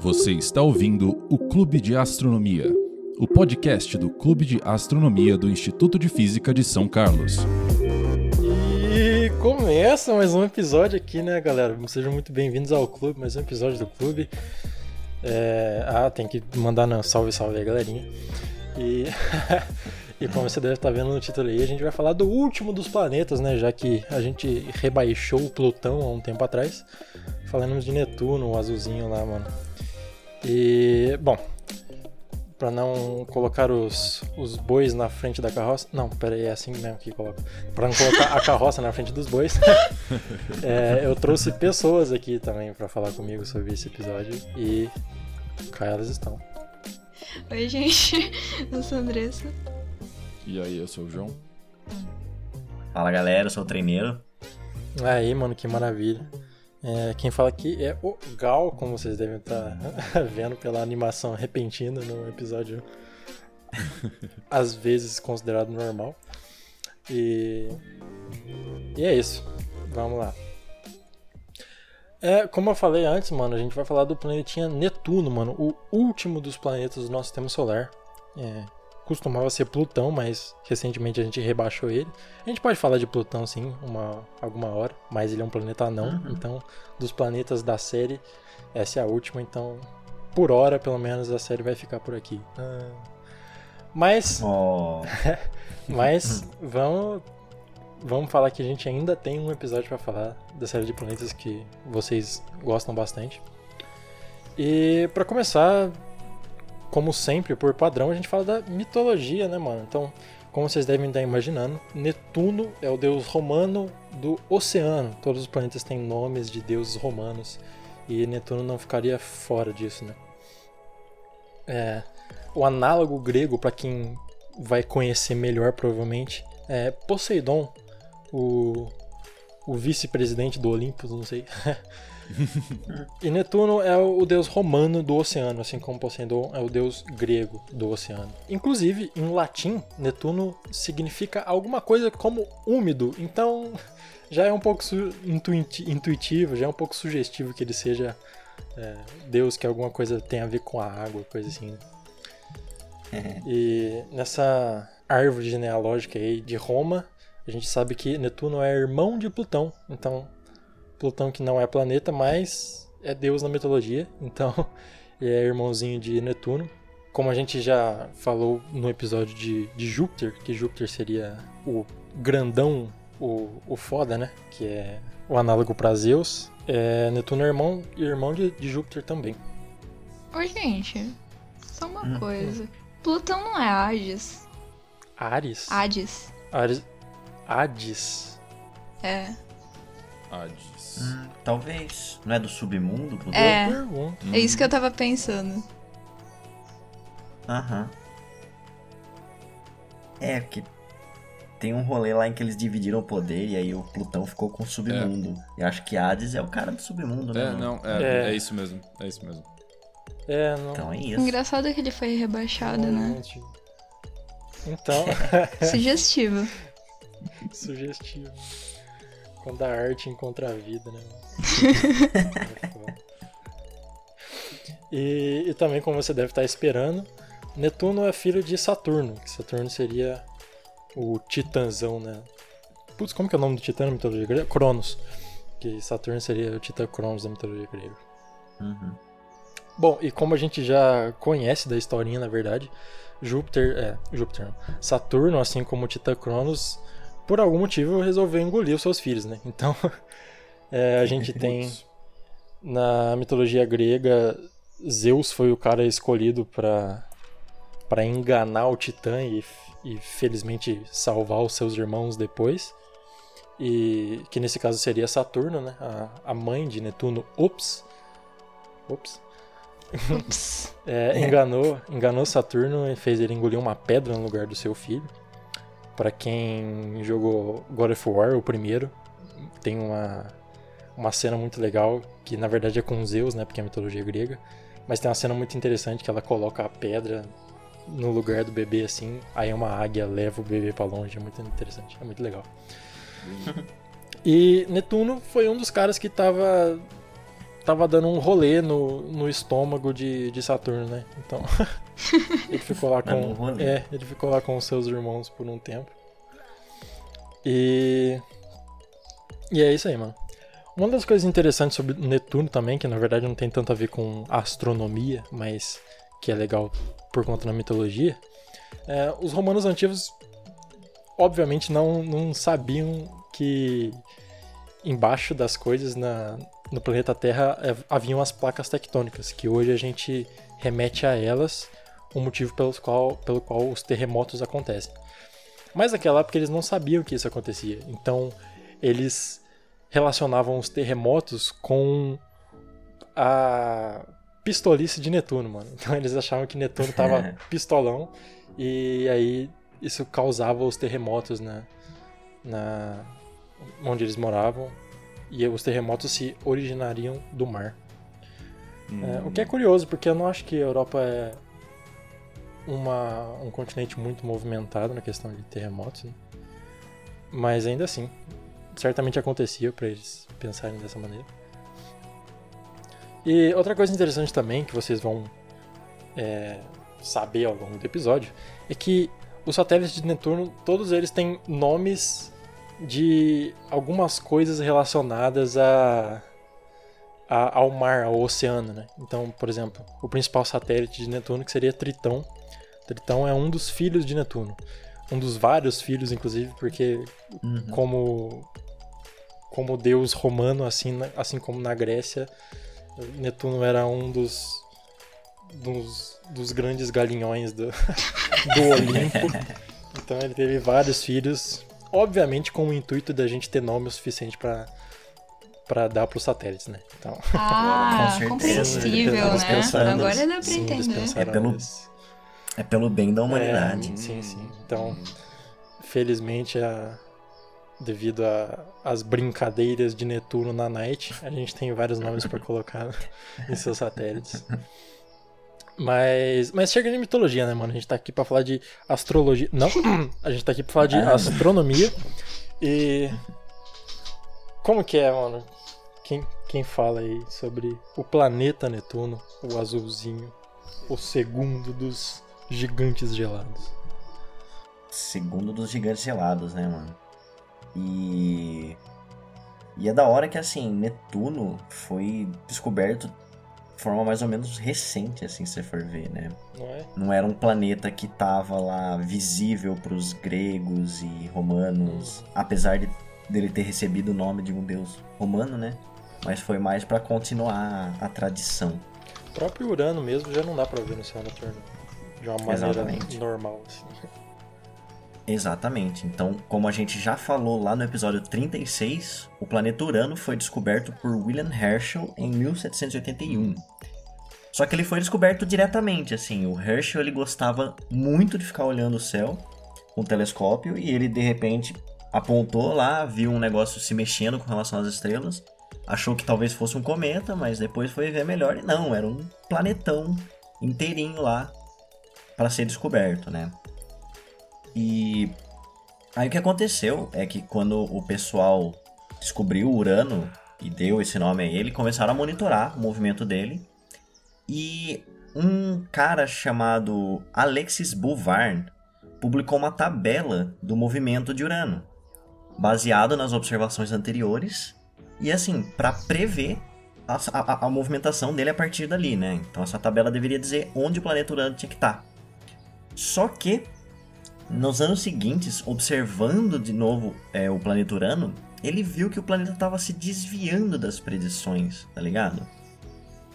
Você está ouvindo o Clube de Astronomia, o podcast do Clube de Astronomia do Instituto de Física de São Carlos. E começa mais um episódio aqui, né, galera? Sejam muito bem-vindos ao clube, mais um episódio do clube. É... Ah, tem que mandar um salve, salve aí, galerinha. E... e como você deve estar vendo no título aí, a gente vai falar do último dos planetas, né? Já que a gente rebaixou o Plutão há um tempo atrás. Falamos de Netuno, o azulzinho lá, mano. E, bom, para não colocar os, os bois na frente da carroça. Não, peraí, é assim mesmo que coloca. Para não colocar a carroça na frente dos bois, é, eu trouxe pessoas aqui também para falar comigo sobre esse episódio e cá elas estão. Oi, gente, eu sou a Andressa. E aí, eu sou o João. Fala galera, eu sou o treineiro. Aí, mano, que maravilha. É, quem fala aqui é o Gal, como vocês devem estar vendo pela animação repentina no episódio, às vezes considerado normal. E, e é isso. Vamos lá. É, como eu falei antes, mano, a gente vai falar do planetinha Netuno, mano, o último dos planetas do nosso sistema solar. É, costumava ser Plutão, mas recentemente a gente rebaixou ele. A gente pode falar de Plutão sim, uma, alguma hora, mas ele é um planeta anão, uhum. então dos planetas da série, essa é a última, então por hora pelo menos a série vai ficar por aqui. Ah. Mas oh. mas vamos vamos falar que a gente ainda tem um episódio para falar da série de planetas que vocês gostam bastante. E para começar, como sempre, por padrão, a gente fala da mitologia, né, mano? Então, como vocês devem estar imaginando, Netuno é o deus romano do oceano. Todos os planetas têm nomes de deuses romanos e Netuno não ficaria fora disso, né? É, o análogo grego, para quem vai conhecer melhor, provavelmente, é Poseidon, o, o vice-presidente do Olympus, não sei. e Netuno é o deus romano do oceano, assim como Poseidon é o deus grego do oceano. Inclusive, em latim, Netuno significa alguma coisa como úmido, então já é um pouco intuitivo, já é um pouco sugestivo que ele seja é, deus que alguma coisa tem a ver com a água, coisa assim. e nessa árvore genealógica aí de Roma, a gente sabe que Netuno é irmão de Plutão, então Plutão que não é planeta, mas é deus na mitologia, então ele é irmãozinho de Netuno. Como a gente já falou no episódio de, de Júpiter, que Júpiter seria o grandão, o, o foda, né? Que é o análogo para Zeus. É, Netuno é irmão, irmão de, de Júpiter também. Ô, gente, só uma hum. coisa. Plutão não é Hades. Ares? Hades. Ares. Hades. É. Hades. Hum, talvez. Não é do submundo? É. Hum. É isso que eu tava pensando. Aham. É, porque tem um rolê lá em que eles dividiram o poder e aí o Plutão ficou com o submundo. É. E acho que Hades é o cara do submundo, né? É, não, é, é. é isso mesmo. É isso mesmo. É, não. Então é isso. Engraçado que ele foi rebaixado, né? Então. Sugestivo. Sugestivo. Quando a arte encontra a vida, né? e, e também, como você deve estar esperando, Netuno é filho de Saturno, que Saturno seria o titãzão, né? Putz, como que é o nome do titã na mitologia grega? Cronos. Que Saturno seria o titã Cronos da mitologia grega. Uhum. Bom, e como a gente já conhece da historinha, na verdade, Júpiter, é, Júpiter Saturno, assim como o titã Cronos, por algum motivo resolveu engolir os seus filhos, né? Então, é, a gente tem na mitologia grega Zeus foi o cara escolhido para para enganar o Titã e, e felizmente salvar os seus irmãos depois. E que nesse caso seria Saturno, né? A, a mãe de Netuno, Ops. Ops. Ops. é, enganou, enganou Saturno e fez ele engolir uma pedra no lugar do seu filho. Para quem jogou God of War, o primeiro, tem uma, uma cena muito legal, que na verdade é com Zeus, né, porque é mitologia grega. Mas tem uma cena muito interessante que ela coloca a pedra no lugar do bebê assim, aí uma águia leva o bebê para longe, é muito interessante, é muito legal. e Netuno foi um dos caras que tava tava dando um rolê no, no estômago de, de Saturno, né? Então, ele ficou lá com. É, ele ficou lá com os seus irmãos por um tempo. E. E é isso aí, mano. Uma das coisas interessantes sobre Netuno também, que na verdade não tem tanto a ver com astronomia, mas que é legal por conta da mitologia, é, os romanos antigos obviamente não, não sabiam que embaixo das coisas na, no planeta Terra é, haviam as placas tectônicas, que hoje a gente remete a elas o motivo pelo qual, pelo qual os terremotos acontecem. Mas naquela época eles não sabiam que isso acontecia, então eles relacionavam os terremotos com a pistolice de Netuno, mano. Então eles achavam que Netuno tava pistolão e aí isso causava os terremotos na, na onde eles moravam e os terremotos se originariam do mar. É, o que é curioso, porque eu não acho que a Europa é uma, um continente muito movimentado na questão de terremotos, né? mas ainda assim, certamente acontecia para eles pensarem dessa maneira. E outra coisa interessante também que vocês vão é, saber ao longo do episódio é que os satélites de Netuno, todos eles têm nomes de algumas coisas relacionadas a, a- ao mar, ao oceano, né? Então, por exemplo, o principal satélite de Netuno que seria Tritão. Tritão é um dos filhos de Netuno, um dos vários filhos, inclusive, porque Uhum. como como deus romano, assim, assim como na Grécia, Netuno era um dos dos, dos grandes galinhões do, do Olimpo. Então ele teve vários filhos, obviamente com o intuito da gente ter nome o suficiente para para dar para os satélites, né? Então, Ah, compreensível, né? Agora dá eles entender. É pelo-. É pelo bem da humanidade. É, sim, sim. Então, felizmente, a- devido às brincadeiras de Netuno na Night, a gente tem vários nomes para colocar em seus satélites. Mas, mas chega de mitologia, né, mano? A gente tá aqui pra falar de astrologia. Não, a gente tá aqui pra falar de Ah. astronomia. E. Como que é, mano? Quem, quem fala aí sobre o planeta Netuno, o azulzinho, o segundo dos gigantes gelados? Segundo dos gigantes gelados, né, mano? E. E é da hora que, assim, Netuno foi descoberto de forma mais ou menos recente, assim, se você for ver, né? Não é? Não era um planeta que tava lá visível pros gregos e romanos, apesar de dele ter recebido o nome de um deus romano, né? Mas foi mais pra continuar a tradição. O próprio Urano mesmo já não dá pra ver no céu noturno. De uma maneira Exatamente. normal, assim. Exatamente. Então, como a gente já falou lá no episódio 36, o planeta Urano foi descoberto por William Herschel em 1781. Só que ele foi descoberto diretamente, assim. O Herschel ele gostava muito de ficar olhando o céu com o telescópio e ele de repente apontou lá, viu um negócio se mexendo com relação às estrelas, achou que talvez fosse um cometa, mas depois foi ver melhor e não, era um planetão inteirinho lá para ser descoberto, né? E aí o que aconteceu é que quando o pessoal descobriu o Urano e deu esse nome a ele, começaram a monitorar o movimento dele. E um cara chamado Alexis Bouvard publicou uma tabela do movimento de Urano, baseado nas observações anteriores e assim, para prever a, a- a movimentação dele a partir dali, né? Então essa tabela deveria dizer onde o planeta Urano tinha que estar. Só que nos anos seguintes, observando de novo é, o planeta Urano, ele viu que o planeta estava se desviando das predições, tá ligado?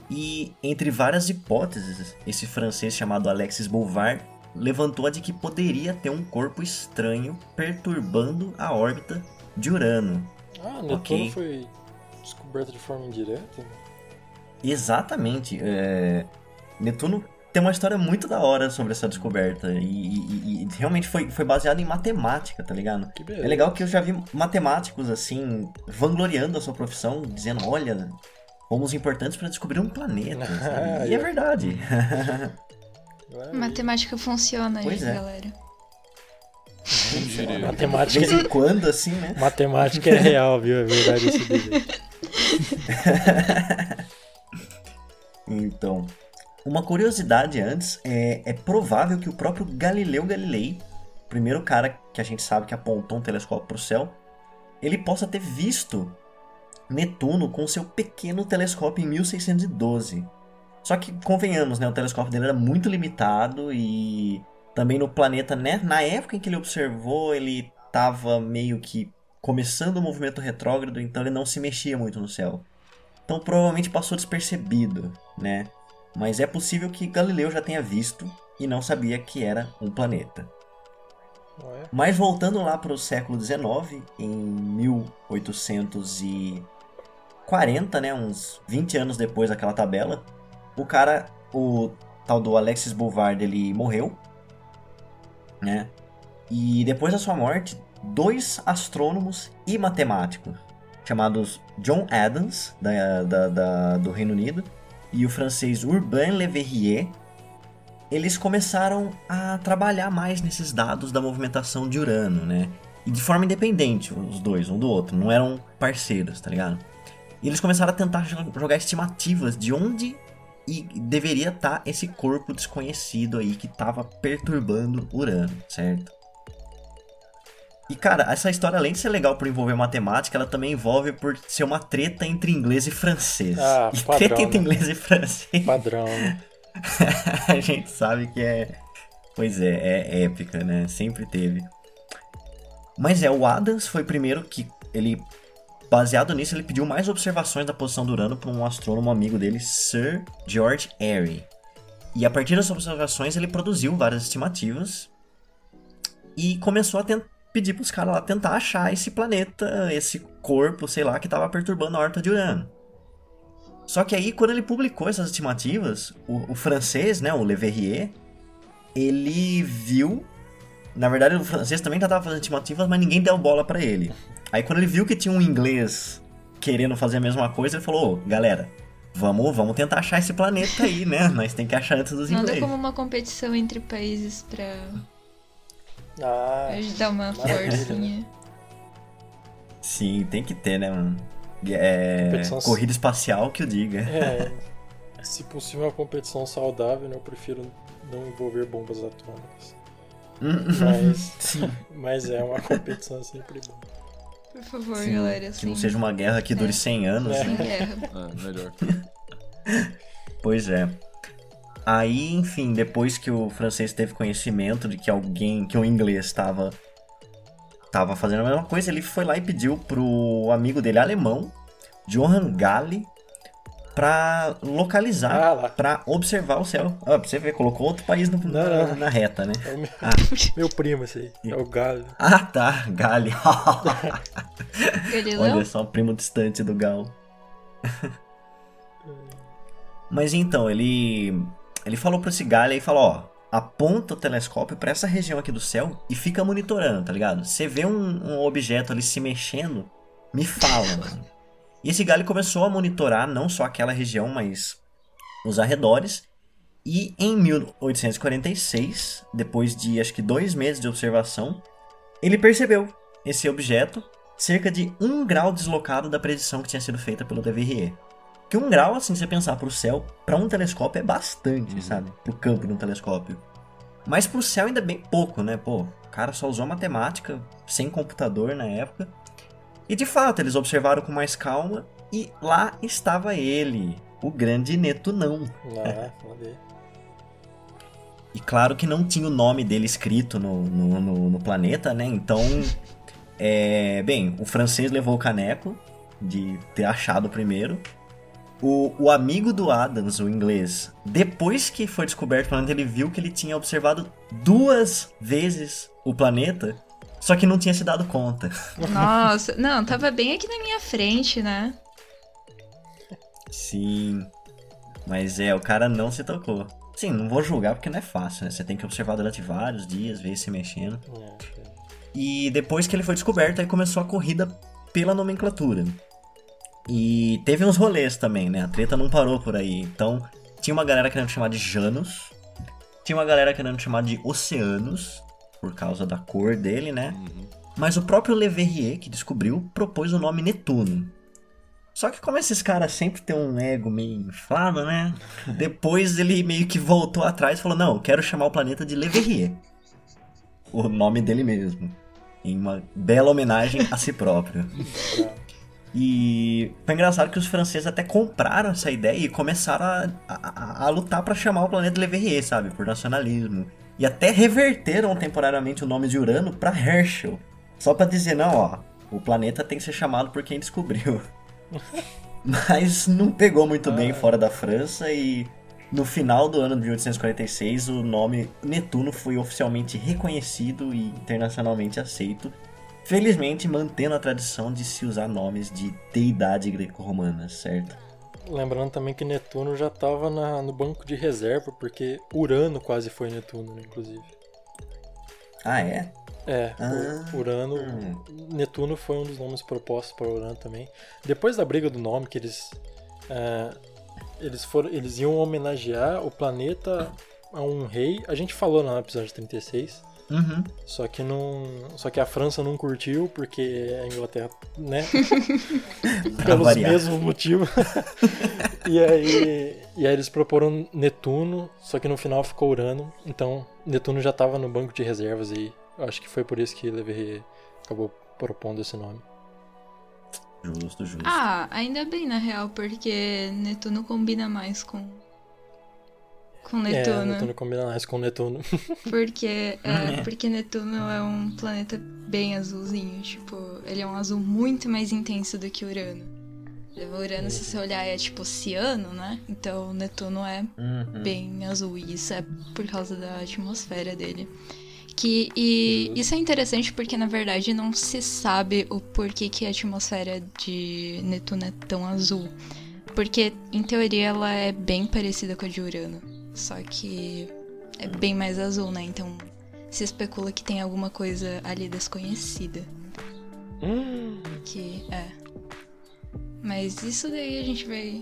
E entre várias hipóteses, esse francês chamado Alexis Bouvard levantou a de que poderia ter um corpo estranho perturbando a órbita de Urano. Ah, Netuno Ok. foi descoberto de forma indireta? Exatamente. é, Netuno tem uma história muito da hora sobre essa descoberta. E, e- e realmente foi, foi baseado em matemática, tá ligado? Que beleza. É legal que eu já vi matemáticos assim, vangloriando a sua profissão, dizendo: olha, fomos importantes para descobrir um planeta. E é verdade. Matemática funciona aí, é. galera. Diria? De Matemática, vez em quando, assim, né? matemática é real, viu? É verdade esse vídeo. Então, uma curiosidade antes, é, é provável que o próprio Galileu Galilei, primeiro cara que a gente sabe que apontou um telescópio para o céu, ele possa ter visto Netuno com seu pequeno telescópio em 1612. Só que, convenhamos, né, o telescópio dele era muito limitado e também no planeta, né, na época em que ele observou, ele estava meio que começando o movimento retrógrado, então ele não se mexia muito no céu. Então provavelmente passou despercebido, né? Mas é possível que Galileu já tenha visto e não sabia que era um planeta. Ué? Mas voltando lá para o século XIX, em 1840, né, uns 20 anos depois daquela tabela, o cara, o tal do Alexis Bouvard, ele morreu, né? E depois da sua morte, dois astrônomos e matemáticos, chamados John Adams, da, da, da- do Reino Unido, e o francês Urbain Le Verrier, eles começaram a trabalhar mais nesses dados da movimentação de Urano, né? E de forma independente, os dois, um do outro, não eram parceiros, tá ligado? E eles começaram a tentar jo- jogar estimativas de onde e deveria estar esse corpo desconhecido aí que estava perturbando Urano, certo? E cara, essa história além de ser legal por envolver matemática, ela também envolve por ser uma treta entre inglês e francês. Ah, e padrão, treta entre né? inglês e francês, Padrão, a gente sabe que é. Pois é, é épica, né? Sempre teve. Mas é, o Adams foi o primeiro que ele. Baseado nisso, ele pediu mais observações da posição do Urano para um astrônomo amigo dele, Sir George Airy. E a partir das observações, ele produziu várias estimativas e começou a tent- pedir para os caras lá tentar achar esse planeta, esse corpo, sei lá, que estava perturbando a órbita de Urano. Só que aí, quando ele publicou essas estimativas, o, o francês, né, o Le Verrier, ele viu. Na verdade, o francês também já estava fazendo estimativas, mas ninguém deu bola para ele. Aí, quando ele viu que tinha um inglês querendo fazer a mesma coisa, ele falou: Ô, galera, vamos, vamos tentar achar esse planeta aí, né? Nós tem que achar antes dos Nada ingleses. como uma competição entre países pra Ah, ajudar uma maravilha, forcinha. Sim, tem que ter, né, mano? É, Competição- corrida espacial que eu diga. é. Se possível, uma competição saudável, né? Eu prefiro não envolver bombas atômicas. Mas, Sim. mas é uma competição sempre boa. Por favor, Sim, galera. que Assim, não seja uma guerra que dure É. 100 anos, É. né? sem guerra. É, melhor. Pois é. Aí, enfim, depois que o francês teve conhecimento de que alguém, que o inglês estava tava fazendo a mesma coisa, ele foi lá e pediu pro amigo dele alemão, Johann Galle, pra localizar, Ah pra observar o céu. Ah, pra você ver, colocou outro país no- na, Não, não. na reta, né? É meu, Ah. meu primo esse aí. É o Galho. Ah, tá, Galle. Galileu? Olha só, primo distante do Gal. Mas então, ele ele falou pra esse galho e falou, ó, aponta o telescópio pra essa região aqui do céu e fica monitorando, tá ligado? Você vê um, um objeto ali se mexendo, me fala, mano. E esse galho começou a monitorar não só aquela região, mas os arredores. E em 1846, depois de acho que dois meses de observação, ele percebeu esse objeto cerca de um grau deslocado da predição que tinha sido feita pelo De Verrier. Que um grau, assim, se você pensar pro céu, para um telescópio é bastante, sabe? Pro campo de um telescópio. Mas pro céu ainda é bem pouco, né? Pô, o cara só usou matemática, sem computador na época. E de fato, eles observaram com mais calma e lá estava ele, o grande Netunão. Ah, falei. E claro que não tinha o nome dele escrito no, no, no- no planeta, né? Então, é, bem, o francês levou o caneco de ter achado primeiro. O, o amigo do Adams, o inglês, depois que foi descoberto o planeta, ele viu que ele tinha observado duas vezes o planeta, só que não tinha se dado conta. Nossa, não, tava bem aqui na minha frente, né? Sim, mas é, o cara não se tocou. Sim, não vou julgar porque não é fácil, né? Você tem que observar durante vários dias, ver se mexendo. É, E depois que ele foi descoberto, aí começou a corrida pela nomenclatura. E teve uns rolês também, né? A treta não parou por aí. Então, tinha uma galera querendo chamar de Janus. Tinha uma galera querendo chamar de Oceanos, por causa da cor dele, né? Uhum. Mas o próprio Le Verrier, que descobriu, propôs o nome Netuno. Só que como esses caras sempre têm um ego meio inflado, né? Depois ele meio que voltou atrás e falou, não, eu quero chamar o planeta de Le Verrier. O nome dele mesmo. Em uma bela homenagem a si próprio. E foi engraçado que os franceses até compraram essa ideia e começaram a, a, a lutar para chamar o planeta Le Verrier, sabe? Por nacionalismo. E até reverteram temporariamente o nome de Urano para Herschel. Só para dizer, não, ó, o planeta tem que ser chamado por quem descobriu. Mas não pegou muito bem Ah. fora da França e no final do ano de 1846 o nome Netuno foi oficialmente reconhecido e internacionalmente aceito. Felizmente mantendo a tradição de se usar nomes de deidade greco-romana, certo? Lembrando também que Netuno já tava na- no banco de reserva, porque Urano quase foi Netuno, né, inclusive. Ah, é? É, Ah. Urano. Netuno foi um dos nomes propostos para Urano também. Depois da briga do nome, que eles. é, eles, foram, eles iam homenagear o planeta a um rei. A gente falou no episódio 36. Uhum. Só que não. Só que a França não curtiu, porque a Inglaterra, né? Pelos variar. mesmos motivos. e, aí, e aí eles proporam Netuno, só que no final ficou Urano. Então Netuno já tava no banco de reservas e eu acho que foi por isso que Le Verrier acabou propondo esse nome. Justo, justo. Ah, ainda bem na real, porque Netuno combina mais com. Com É, Netuno. Netuno combina mais com Netuno. Porque, é, porque Netuno é um planeta bem azulzinho. Tipo, ele é um azul muito mais intenso do que Urano. O Urano, se você olhar, é tipo oceano, né? Então Netuno é Uhum. bem azul. E isso é por causa da atmosfera dele. Que, e isso é interessante porque, na verdade, não se sabe o porquê que a atmosfera de Netuno é tão azul. Porque, em teoria, ela é bem parecida com a de Urano. Só que é bem mais azul, né? Então se especula que tem alguma coisa ali desconhecida. Hum, Que é. Mas isso daí a gente vai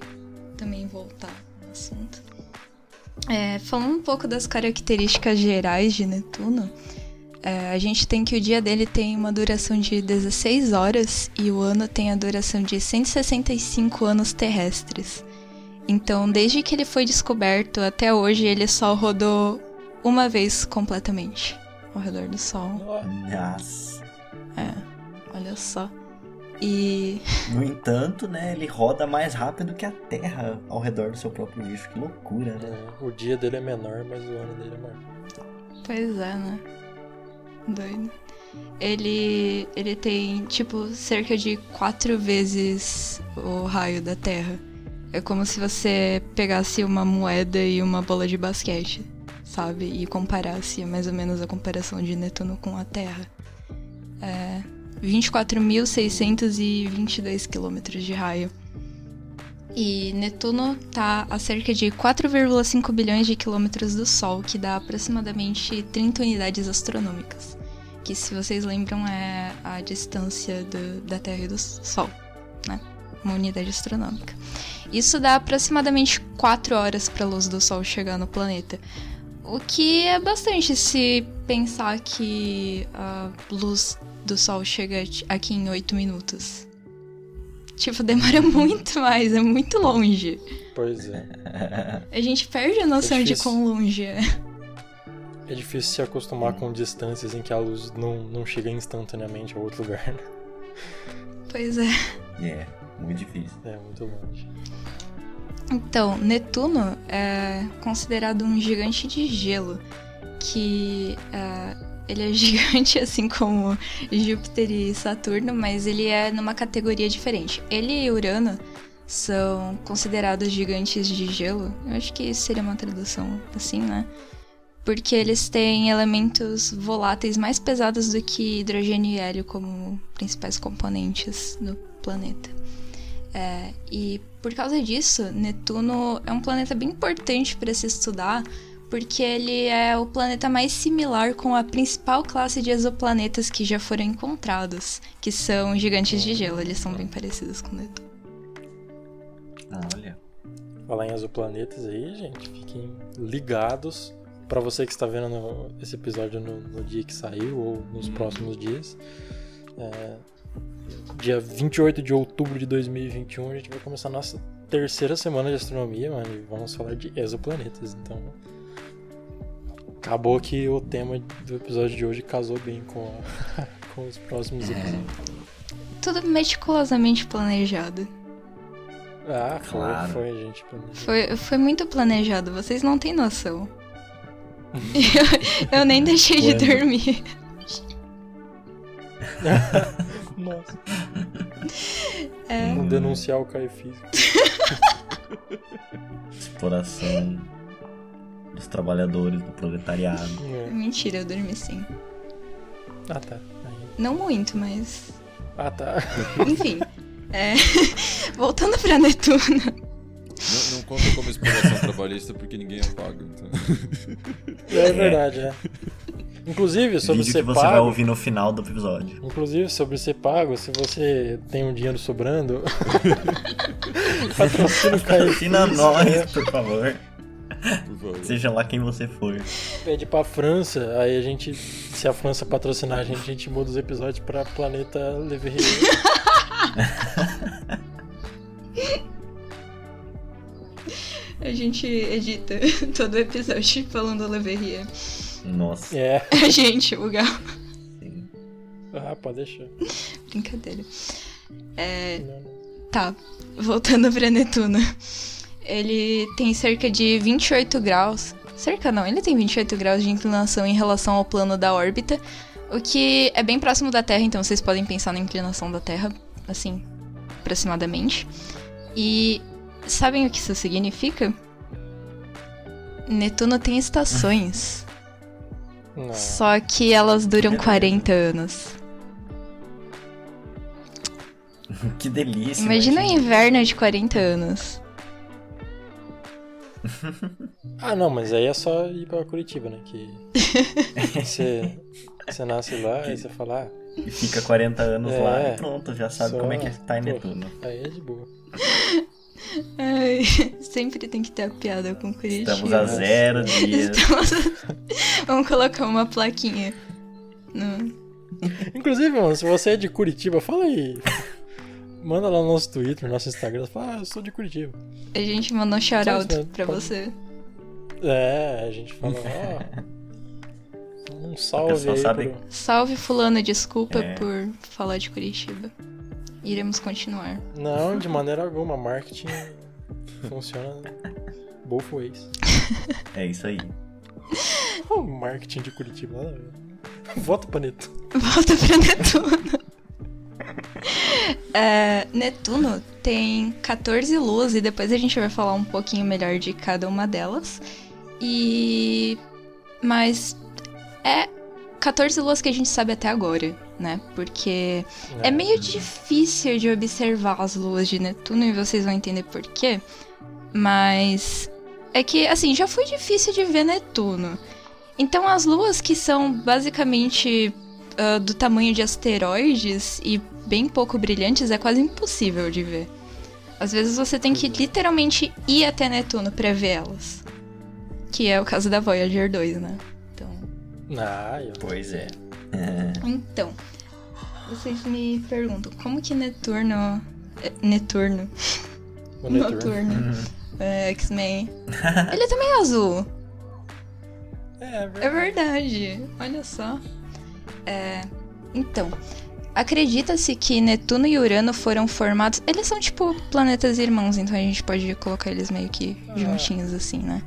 também voltar no assunto. É, falando um pouco das características gerais de Netuno, é, a gente tem que o dia dele tem uma duração de 16 horas e o ano tem a duração de 165 anos terrestres. Então, desde que ele foi descoberto até hoje, ele só rodou uma vez completamente ao redor do Sol. Nossa. É, olha só. E No entanto, né, ele roda mais rápido que a Terra ao redor do seu próprio eixo. Que loucura, né? é, o dia dele é menor, mas o ano dele é maior. Pois é, né? Doido. Ele, ele tem, tipo, cerca de quatro vezes o raio da Terra. É como se você pegasse uma moeda e uma bola de basquete, sabe? E comparasse mais ou menos a comparação de Netuno com a Terra. É 24.622 quilômetros de raio. E Netuno tá a cerca de 4,5 bilhões de quilômetros do Sol, que dá aproximadamente 30 unidades astronômicas. Que, se vocês lembram, é a distância do- da Terra e do Sol, né? Uma unidade astronômica. Isso dá aproximadamente 4 horas para a luz do Sol chegar no planeta. O que é bastante se pensar que a luz do Sol chega aqui em 8 minutos. Tipo, demora muito mais, é muito longe. Pois é. A gente perde a noção de difícil. quão longe é. É difícil se acostumar com distâncias em que a luz não, não chega instantaneamente a outro lugar. né? Pois é. É, muito difícil. É muito longe. Então, Netuno é considerado um gigante de gelo, que é, ele é gigante assim como Júpiter e Saturno, mas ele é numa categoria diferente. Ele e Urano são considerados gigantes de gelo. Eu acho que isso seria uma tradução assim, né? Porque eles têm elementos voláteis mais pesados do que hidrogênio e hélio como principais componentes do planeta. É, e por causa disso, Netuno é um planeta bem importante para se estudar, porque ele é o planeta mais similar com a principal classe de exoplanetas que já foram encontrados, que são gigantes de gelo. Eles são bem parecidos com Netuno. Olha. Falar em exoplanetas aí, gente, fiquem ligados. Pra você que está vendo no- esse episódio no, no dia que saiu ou nos próximos dias, é, dia 28 de outubro de 2021, a gente vai começar a nossa terceira semana de astronomia, mano, e vamos falar de exoplanetas. Então, acabou que o tema do episódio de hoje casou bem com, a, com os próximos É. episódios. Tudo meticulosamente planejado. Ah, foi, Claro. foi, gente. planejou. Foi, foi muito planejado, vocês não têm noção. eu, eu nem deixei de dormir. Nossa. É, Vamos denunciar o Caio Físico. Exploração dos trabalhadores, do proletariado. É. mentira, eu dormi sim. Ah, tá. Aí. Não muito, mas. Ah, tá. Enfim. É, Voltando pra Netuno. Não, não conta como exploração trabalhista porque ninguém é pago. Então. É verdade, é. Inclusive, sobre Vídeo ser que você vai pago. ouvir no final do episódio. Inclusive, sobre ser pago, se você tem um dinheiro sobrando, patrocina o Patrocina nós, por favor. Por favor. Seja lá quem você for. Pede pra França, aí a gente, se a França patrocinar a gente, a gente muda os episódios pra Planeta Leverrier. A gente edita todo o episódio falando Leverrier. Nossa. É. A gente, o Gal. sim. Ah, pode deixar. Brincadeira. É, Não, não. Tá, voltando pra Netuno. Ele tem cerca de 28 graus. Cerca não, ele tem 28 graus de inclinação em relação ao plano da órbita, o que é bem próximo da Terra, então vocês podem pensar na inclinação da Terra, assim, aproximadamente. E sabem o que isso significa? Netuno tem estações, Não. só que elas duram 40 anos. Que delícia. Imagina um inverno de 40 anos. Ah, não, mas aí é só ir pra Curitiba, né? Que você, você nasce lá e você fala, ah, E fica 40 anos É. lá e pronto, já sabe Só- como é que tá em. Netuno. aí é de boa. Ai, sempre tem que ter a piada com Curitiba. Estamos a zero dias. Estamos- Vamos colocar uma plaquinha. No... Inclusive, mano, se você é de Curitiba, fala aí. Manda lá no nosso Twitter, no nosso Instagram, fala, ah, eu sou de Curitiba. A gente mandou um shout-out pra Pode- você. É, a gente fala, ó. Um salve aí sabe- pro- Salve fulano, desculpa É. por falar de Curitiba. Iremos continuar. Não, de maneira alguma, marketing funciona both ways. É isso aí. O marketing de Curitiba, nada a ver. Volta pra Neto. Volta pra Netuno. É, Netuno tem 14 luas e depois a gente vai falar um pouquinho melhor de cada uma delas. E. Mas. É 14 luas que a gente sabe até agora, né? Porque é meio difícil de observar as luas de Netuno e vocês vão entender por quê. Mas. É que, assim, já foi difícil de ver Netuno. Então, as luas que são basicamente ah, do tamanho de asteroides e bem pouco brilhantes é quase impossível de ver. Às vezes você tem que literalmente ir até Netuno pra ver elas. Que é o caso da Voyager 2, né? Então. Ah, eu... Pois é. Então. Vocês me perguntam, como que Neturno. é, Neturno. o Neturno. Noturno. É, X-Men. Ele também é azul. É, é verdade. É verdade, olha só. É, então, acredita-se que Netuno e Urano foram formados. Eles são tipo planetas irmãos, então a gente pode colocar eles meio que juntinhos assim, né?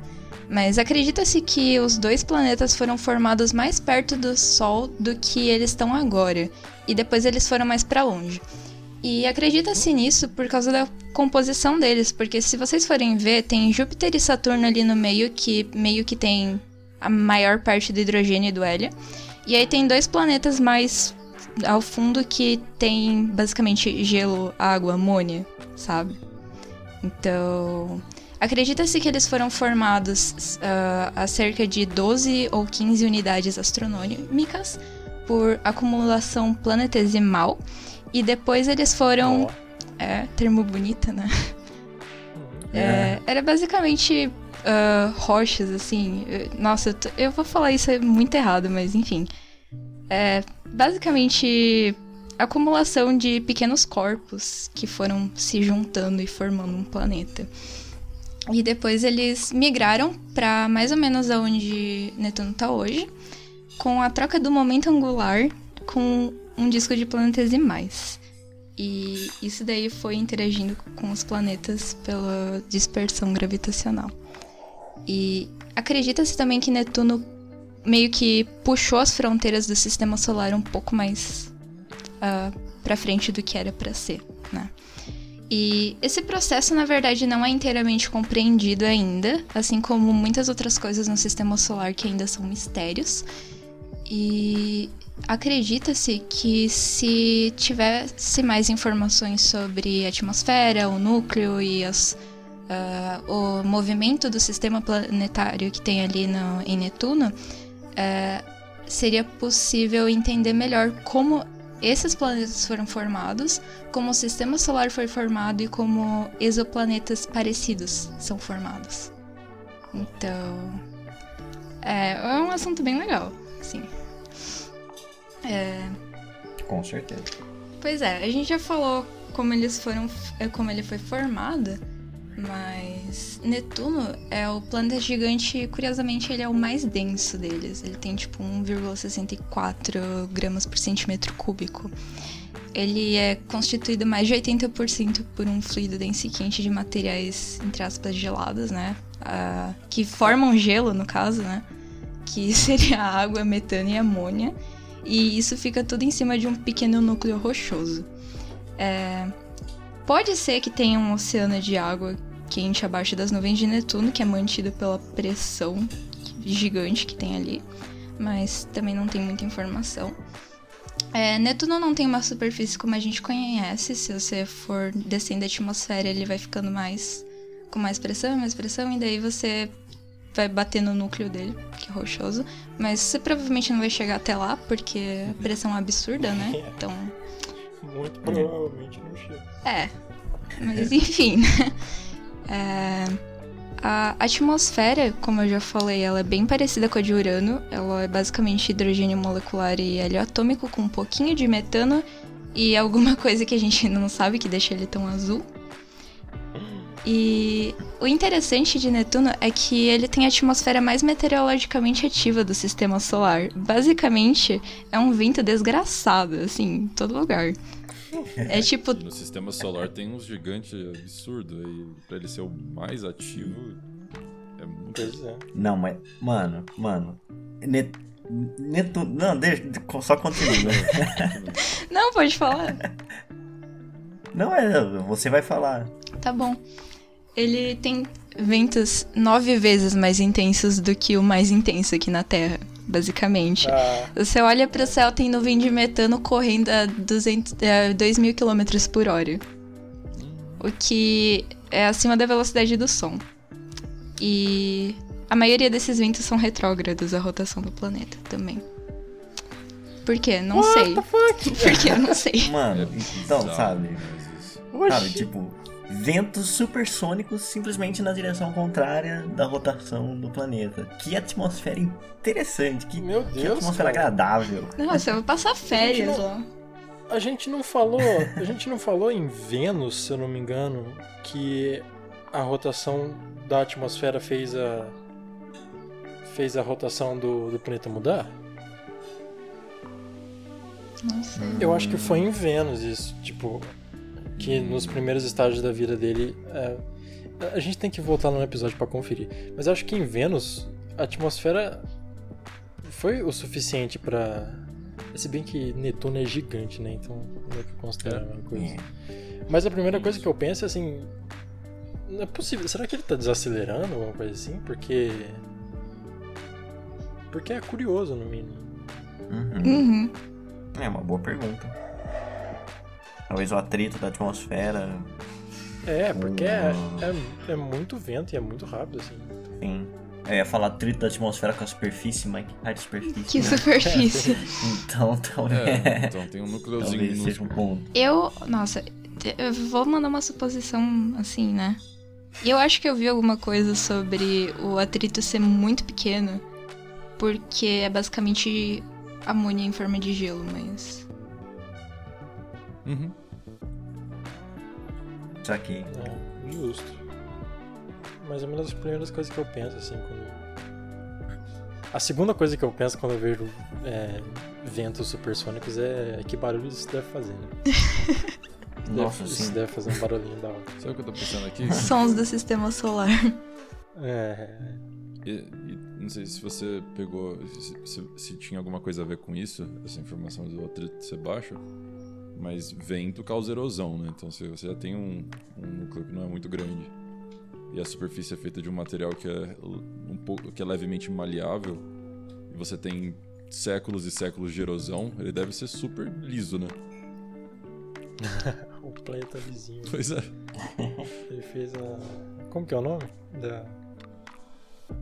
Mas acredita-se que os dois planetas foram formados mais perto do Sol do que eles estão agora, e depois eles foram mais pra longe. E acredita-se nisso por causa da composição deles, porque se vocês forem ver, tem Júpiter e Saturno ali no meio que meio que tem a maior parte do hidrogênio e do hélio. E aí tem dois planetas mais ao fundo que tem basicamente gelo, água, amônia, sabe? Então, acredita-se que eles foram formados ah, a cerca de 12 ou 15 unidades astronômicas por acumulação planetesimal e depois eles foram, Ó. é, termo bonito, né? Uhum. É, era basicamente ah, rochas, assim. Nossa, eu, tô- eu vou falar isso é muito errado, mas enfim. É, basicamente acumulação de pequenos corpos que foram se juntando e formando um planeta. E depois eles migraram para mais ou menos aonde Netuno está hoje, com a troca do momento angular com um disco de planetesimais. E isso daí foi interagindo com os planetas pela dispersão gravitacional. E acredita-se também que Netuno meio que puxou as fronteiras do sistema solar um pouco mais uh, ah, para frente do que era para ser, né? E esse processo, na verdade, não é inteiramente compreendido ainda, assim como muitas outras coisas no sistema solar que ainda são mistérios. E acredita-se que se tivesse mais informações sobre a atmosfera, o núcleo e as, uh, o movimento do sistema planetário que tem ali no, em Netuno, uh, seria possível entender melhor como esses planetas foram formados, como o sistema solar foi formado e como exoplanetas parecidos são formados. Então, é, é um assunto bem legal, sim. É... Com certeza. Pois é, a gente já falou como eles foram, é, como ele foi formado, mas Netuno é o planeta gigante, curiosamente ele é o mais denso deles. Ele tem tipo 1,64 gramas por centímetro cúbico. Ele é constituído mais de 80% por um fluido denso e quente de materiais, entre aspas, gelados, né? Uh, que formam gelo, no caso, né? Que seria água, metano e amônia e isso fica tudo em cima de um pequeno núcleo rochoso. É... Pode ser que tenha um oceano de água quente abaixo das nuvens de Netuno, que é mantido pela pressão gigante que tem ali, mas também não tem muita informação. É, Netuno não tem uma superfície como a gente conhece, se você for descendo a atmosfera, ele vai ficando mais com mais pressão, mais pressão, e daí você vai bater no núcleo dele, que é rochoso. Mas você provavelmente não vai chegar até lá, porque a pressão é absurda, né? Então. Muito provavelmente não chega. É. Mas enfim, né? É... A atmosfera, como eu já falei, ela é bem parecida com a de Urano. Ela é basicamente hidrogênio molecular e hélio atômico com um pouquinho de metano e alguma coisa que a gente não sabe que deixa ele tão azul. E o interessante de Netuno é que ele tem a atmosfera mais meteorologicamente ativa do sistema solar. Basicamente, é um vento desgraçado, assim, em todo lugar. É tipo. No sistema solar tem uns gigantes absurdos aí. Pra ele ser o mais ativo. É muito. É. Não, mas. Mano, mano. Net... Netuno. Não, deixa. Só continua. Não, pode falar. Não, é. Você vai falar. Tá bom ele tem ventos nove vezes mais intensos do que o mais intenso aqui na Terra, basicamente. Ah. Você olha para o céu, tem nuvem de metano correndo a 200, a 2 mil km por hora. O que é acima da velocidade do som. E a maioria desses ventos são retrógrados à rotação do planeta também. Por quê? Não What sei. Por quê? Eu não sei. Mano, é então, sabe? Sabe, tipo, ventos supersônicos simplesmente na direção contrária da rotação do planeta. Que atmosfera interessante, que, Meu Deus, que atmosfera cara. agradável. Nossa, eu vou passar férias lá. A gente não falou, a gente não falou em Vênus, se eu não me engano, que a rotação da atmosfera fez a fez a rotação do, do planeta mudar? Nossa. Eu acho que foi em Vênus isso, tipo, que nos primeiros estágios da vida dele. É, a gente tem que voltar no episódio para conferir. Mas acho que em Vênus a atmosfera foi o suficiente para Se bem que Netuno é gigante, né? Então não é que considera uma coisa. É. Mas a primeira coisa que eu penso é assim. Não é possível. Será que ele tá desacelerando alguma coisa assim? Porque. Porque é curioso, no mínimo. Uhum. Uhum. É uma boa pergunta. Talvez o atrito da atmosfera. É, porque é, é, é, muito vento e é muito rápido, assim. Sim. Eu ia falar atrito da atmosfera com a superfície, mas que raio de superfície? Que né? superfície? então, talvez. É, então tem um núcleozinho. Talvez seja um ponto. Eu. Nossa, eu vou mandar uma suposição assim, né? Eu acho que eu vi alguma coisa sobre o atrito ser muito pequeno, porque é basicamente amônia em forma de gelo, mas Uhum. Saquei. É, justo. Mas é uma das primeiras coisas que eu penso, assim, quando. A segunda coisa que eu penso quando eu vejo é, ventos supersônicos é que barulho isso deve fazer, né? Nossa, deve, sim. Isso deve fazer um barulhinho da hora. Sabe o que eu tô pensando aqui? Sons do sistema solar. É. E, e não sei se você pegou. Se, se- se tinha alguma coisa a ver com isso, essa informação do atrito ser baixo. Mas vento causa erosão, né? Então se você já tem um, um núcleo que não é muito grande e a superfície é feita de um material que é um pouco que é levemente maleável e você tem séculos e séculos de erosão, ele deve ser super liso, né? O planeta vizinho. Pois é. Ele fez a. Como que é o nome? Da.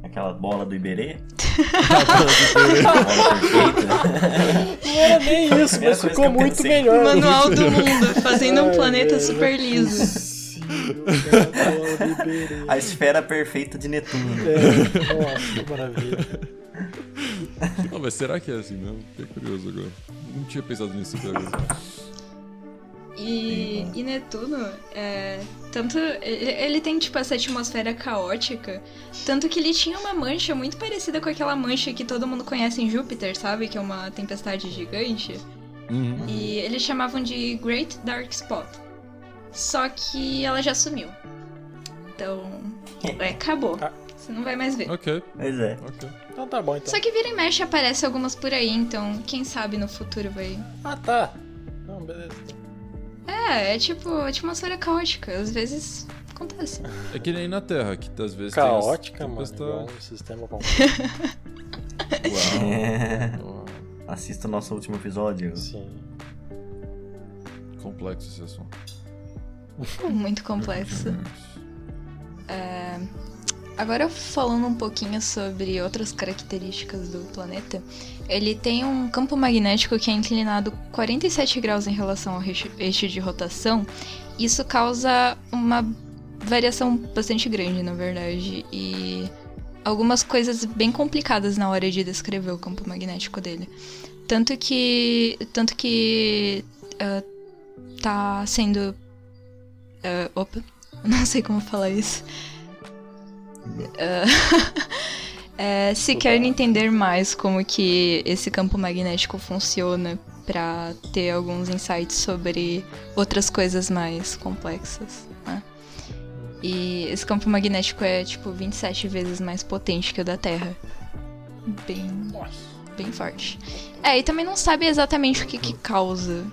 Aquela bola do Iberê. Não bola perfeita. era nem isso, mas ficou muito pensei. melhor. Manual do mundo, fazendo um planeta super liso. A esfera perfeita de Netuno. É, nossa, que maravilha. Não, mas será que é assim mesmo? Fiquei curioso agora. Não tinha pensado nisso até agora. E, e Netuno, é, tanto ele, ele tem tipo essa atmosfera caótica, tanto que ele tinha uma mancha muito parecida com aquela mancha que todo mundo conhece em Júpiter, sabe? Que é uma tempestade gigante. Uhum. E eles chamavam de Great Dark Spot. Só que ela já sumiu. Então, é, acabou. Ah. Você não vai mais ver. Ok, Pois é. ok. Então tá bom, então. Só que vira e mexe aparece algumas por aí, então quem sabe no futuro vai. Ah, tá. Não, beleza. É, é tipo atmosfera caótica. Às vezes acontece. É que nem na Terra, que às vezes Caótica, tem as mano. Igual um sistema completo. Uau. Assista o nosso último episódio. Sim. Complexo esse assunto. Muito complexo. É, Agora falando um pouquinho sobre outras características do planeta, ele tem um campo magnético que é inclinado 47 graus em relação ao eixo de rotação. Isso causa uma variação bastante grande, na verdade, e algumas coisas bem complicadas na hora de descrever o campo magnético dele. Tanto que, tanto que ah, tá sendo ah, opa, não sei como falar isso. É, se quer entender mais como que esse campo magnético funciona para ter alguns insights sobre outras coisas mais complexas, né? E esse campo magnético é tipo 27 vezes mais potente que o da Terra. Bem, bem forte. É, e também não sabe exatamente o que, que causa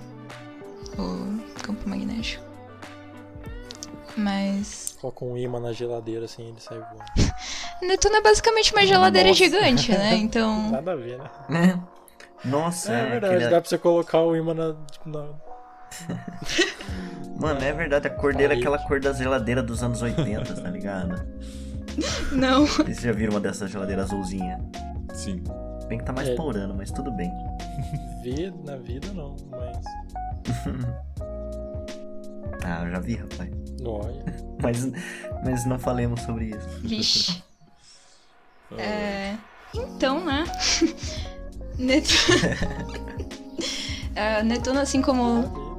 o campo magnético. Mas Coloca um imã na geladeira assim ele sai voando. Netuno é basicamente uma geladeira Nossa. gigante, né? Então. Nada a ver, né? Né? Nossa, É verdade, aquele- dá pra você colocar o imã na. tipo, na... Mano, é verdade, a cor dele é aquela cor da geladeira dos anos 80, tá ligado? Não. Vocês já viram uma dessas geladeiras azulzinha? Sim. Bem que tá mais É. porando, mas tudo bem. Vi na vida não, mas. Ah, eu já vi, rapaz. Olha. Mas, mas não falemos sobre isso. Vixe. É. Então, né? Netuno. É, Netuno, assim como.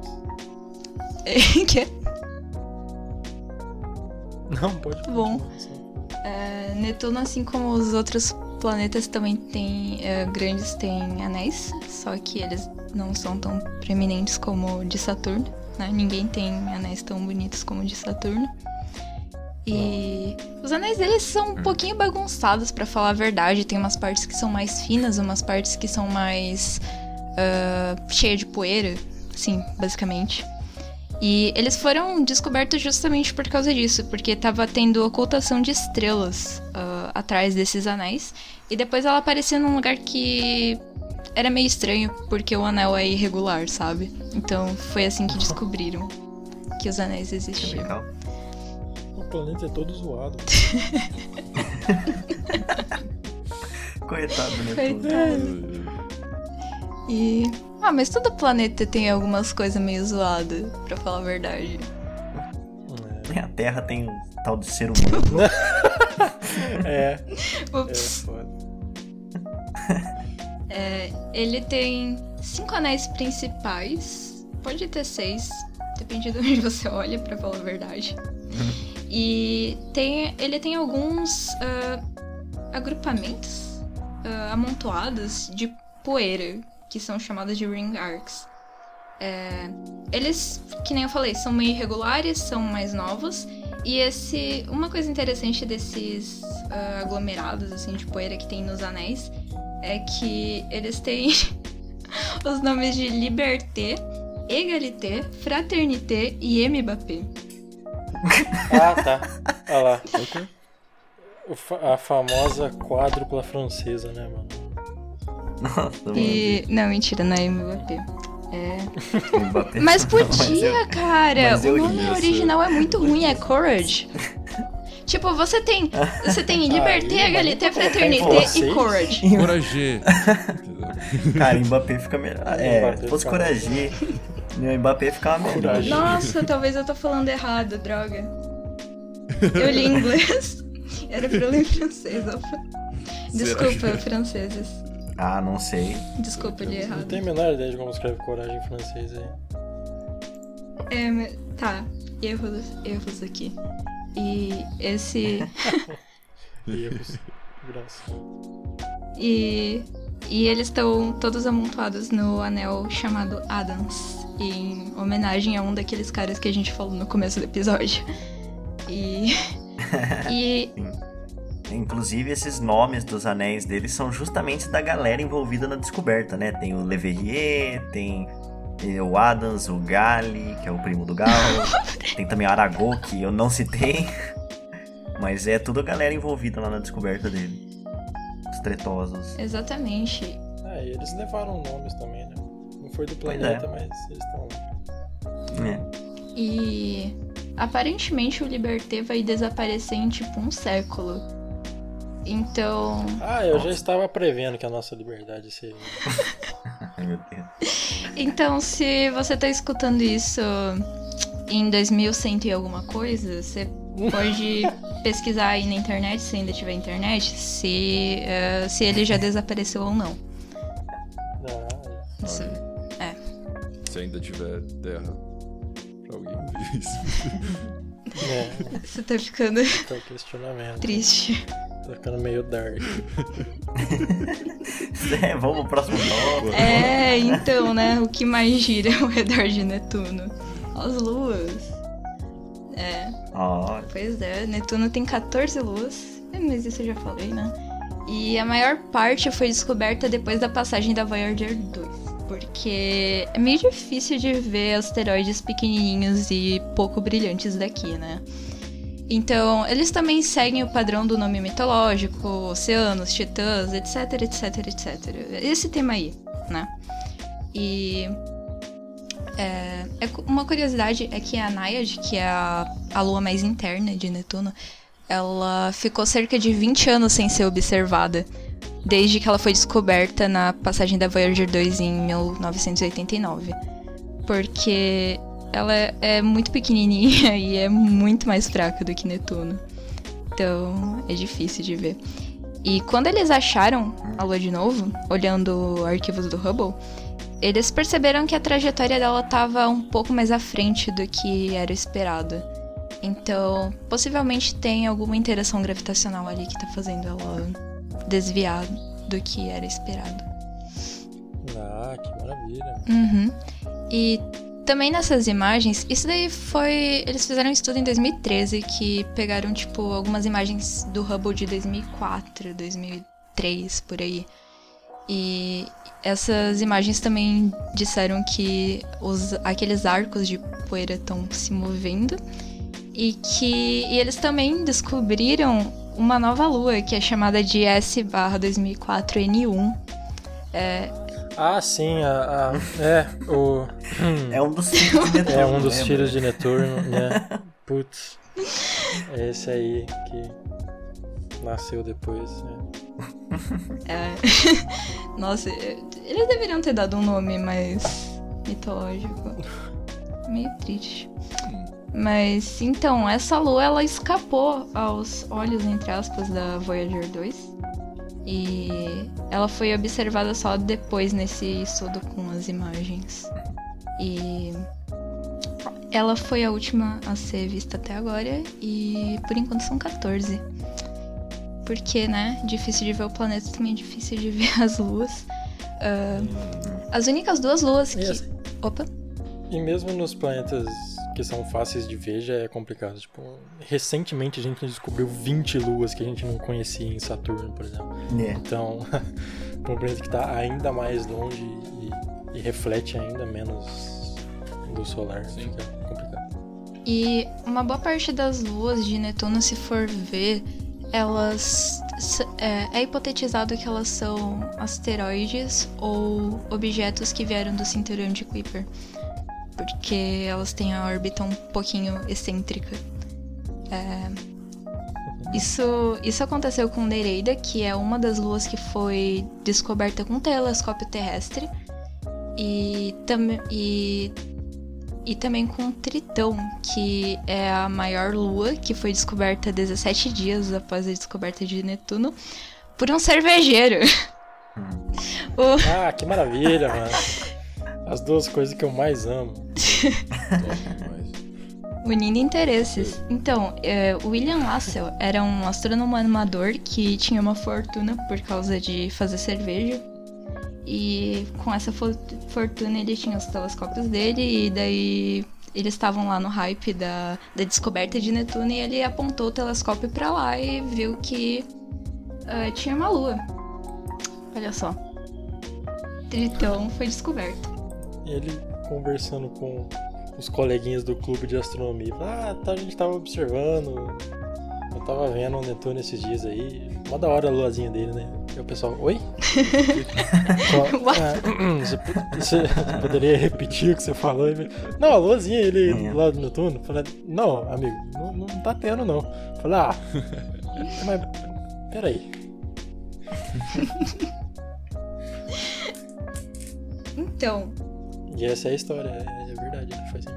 que? Não, pode Bom. É, Netuno, assim como os outros planetas, também tem é, grandes tem anéis, só que eles não são tão preeminentes como o de Saturno, né? Ninguém tem anéis tão bonitos como o de Saturno. E os anéis deles são um pouquinho bagunçados, pra falar a verdade. Tem umas partes que são mais finas, umas partes que são mais ah, cheias de poeira, sim, basicamente. E eles foram descobertos justamente por causa disso, porque tava tendo ocultação de estrelas ah, atrás desses anéis. E depois ela aparecia num lugar que era meio estranho, porque o anel é irregular, sabe? Então foi assim que descobriram que os anéis existiam. legal. O planeta é todo zoado. Coitado do Netuno. Coitado. E. Ah, mas todo planeta tem algumas coisas meio zoadas, pra falar a verdade. É. A Terra tem um tal de ser humano. É, é Ups. foda. É, ele tem cinco anéis principais pode ter seis, depende de onde você olha, pra falar a verdade. e tem, ele tem alguns uh, agrupamentos uh, amontoados de poeira, que são chamados de ring arcs. É, eles, que nem eu falei, são meio irregulares, são mais novos. E esse. Uma coisa interessante desses uh, aglomerados assim, de poeira que tem nos anéis é que eles têm os nomes de Liberté, Egalité, Fraternité e Mbappé. Ah, tá. Olha lá. A famosa quádrupla francesa, né, mano? Nossa, e... Não, mentira, não é Mbappé. É. Mas podia, eu, cara. o nome original é muito ruim, é Courage. Tipo, você tem. Você tem Liberté, Egalité, Fraternité e Courage. Courage. Cara, Mbappé fica melhor. É, se fosse Courage, o Mbappé ficava melhor. Nossa, talvez eu tô falando errado, droga. Eu li inglês. Era pra ler francês, Desculpa, franceses. Ah, não sei. Desculpa, li errado. Não tenho a menor ideia de como escreve coragem em francês aí. É, tá. Erros, erros aqui. E esse. erros. Graças. E. E eles estão todos amontoados no anel chamado Adams, em homenagem a um daqueles caras que a gente falou no começo do episódio. E. e. Inclusive, esses nomes dos anéis deles são justamente da galera envolvida na descoberta, né? Tem o Leverrier, tem o Adams, o Gali, que é o primo do Galo, tem também o Aragorn, que eu não citei, mas é tudo a galera envolvida lá na descoberta dele. Os tretosos. Exatamente. É, e eles levaram nomes também, né? Não foi do planeta, é. mas eles estão lá. É. E aparentemente o Liberté vai desaparecer em tipo um século. Então. Ah, eu já estava prevendo que a nossa liberdade seria. Ai, meu Deus. Então, se você está escutando isso em 2100 e alguma coisa, você pode pesquisar aí na internet, se ainda tiver internet, se, uh, se ele já desapareceu ou não. Ah, isso, é. Se ainda tiver terra pra alguém ver isso. É. Você tá ficando. Tá questionamento. Triste. Tá ficando meio dark. é, vamos pro próximo tópico. É, então, né? O que mais gira ao redor de Netuno? As luas. É. Oh. Pois é, Netuno tem 14 luas. É, mas isso eu já falei, né? E a maior parte foi descoberta depois da passagem da Voyager 2. Porque é meio difícil de ver asteroides pequenininhos e pouco brilhantes daqui, né? Então, eles também seguem o padrão do nome mitológico, oceanos, titãs, etc, etc, etc. Esse tema aí, né? E é, é, uma curiosidade é que a Naiad, que é a, a lua mais interna de Netuno, ela ficou cerca de 20 anos sem ser observada, desde que ela foi descoberta na passagem da Voyager 2 em 1989. Porque ela é muito pequenininha e é muito mais fraca do que Netuno. Então é difícil de ver. E quando eles acharam a Lua de novo, olhando arquivos do Hubble, eles perceberam que a trajetória dela estava um pouco mais à frente do que era esperado. Então, possivelmente tem alguma interação gravitacional ali que está fazendo ela desviar do que era esperado. Ah, que maravilha. Uhum. E também nessas imagens, isso daí foi. Eles fizeram um estudo em 2013 que pegaram, tipo, algumas imagens do Hubble de 2004, 2003, por aí. E essas imagens também disseram que os, aqueles arcos de poeira estão se movendo e que e eles também descobriram uma nova lua que é chamada de S/2004N1. É, ah, sim, a, a, é, o... É um dos tiros de Netuno. É um dos tiros de Netuno, né? Putz. É esse aí que nasceu depois, né? É. Nossa, eles deveriam ter dado um nome mais mitológico. Meio triste. Mas então, essa lua ela escapou aos olhos, entre aspas, da Voyager 2. E ela foi observada só depois nesse estudo com as imagens. E ela foi a última a ser vista até agora e por enquanto são 14. Porque, né, difícil de ver o planeta também é difícil de ver as luas. Uh, as únicas duas luas que. Opa! E mesmo nos planetas que são fáceis de ver já é complicado. Tipo, recentemente a gente descobriu 20 luas que a gente não conhecia em Saturno, por exemplo. É. Então, um planeta que está ainda mais longe e, e reflete ainda menos luz solar, Sim. fica complicado. E uma boa parte das luas de Netuno, se for ver, elas. É, é hipotetizado que elas são asteroides ou objetos que vieram do cinturão de Kuiper. Porque elas têm a órbita um pouquinho excêntrica. É, isso, isso aconteceu com Nereida, que é uma das luas que foi descoberta com um telescópio terrestre. E, tam, e e também com Tritão, que é a maior lua que foi descoberta 17 dias após a descoberta de Netuno por um cervejeiro. o, Ah, que maravilha, mano. As duas coisas que eu mais amo. Unindo interesses. Então, é, William Lassell era um astrônomo amador que tinha uma fortuna por causa de fazer cerveja. E com essa fo- fortuna ele tinha os telescópios dele e daí eles estavam lá no hype da, da descoberta de Netuno e ele apontou o telescópio pra lá e viu que ah, tinha uma lua. Olha só. Tritão foi descoberto. Ele conversando com os coleguinhas do clube de astronomia. Ah, tá, a gente tava observando. Eu tava vendo o Netuno esses dias aí. Mó da hora a luazinha dele, né? E o pessoal, oi? Ah, você, você poderia repetir o que você falou? Ele, Não, a luazinha, ele É. lá do Netuno. Falei, não, amigo, não, não tá tendo não. Falei, ah, mas peraí. Então, E essa é a história, é, é verdade, ele foi assim.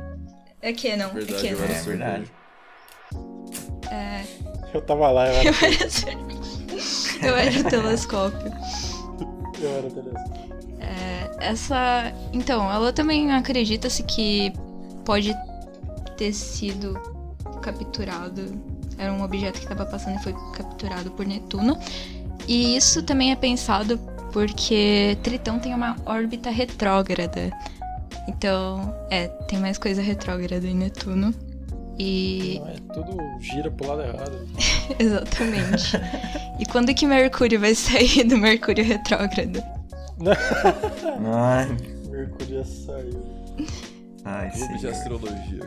é que não, é Verdade, que eu não. era É verdade. cerveja. Eu tava lá, eu era, Eu era, eu era o telescópio. eu era telescópio. Essa. Então, ela também acredita-se que pode ter sido capturado. Era um objeto que estava passando e foi capturado por Netuno. E isso também é pensado porque Tritão tem uma órbita retrógrada. Então, é, tem mais coisa retrógrada em Netuno. E. Não, é tudo gira pro lado errado. Exatamente. e quando que Mercúrio vai sair do Mercúrio retrógrado? Ai, Mercúrio já saiu. ai, Clube de senhor. astrologia.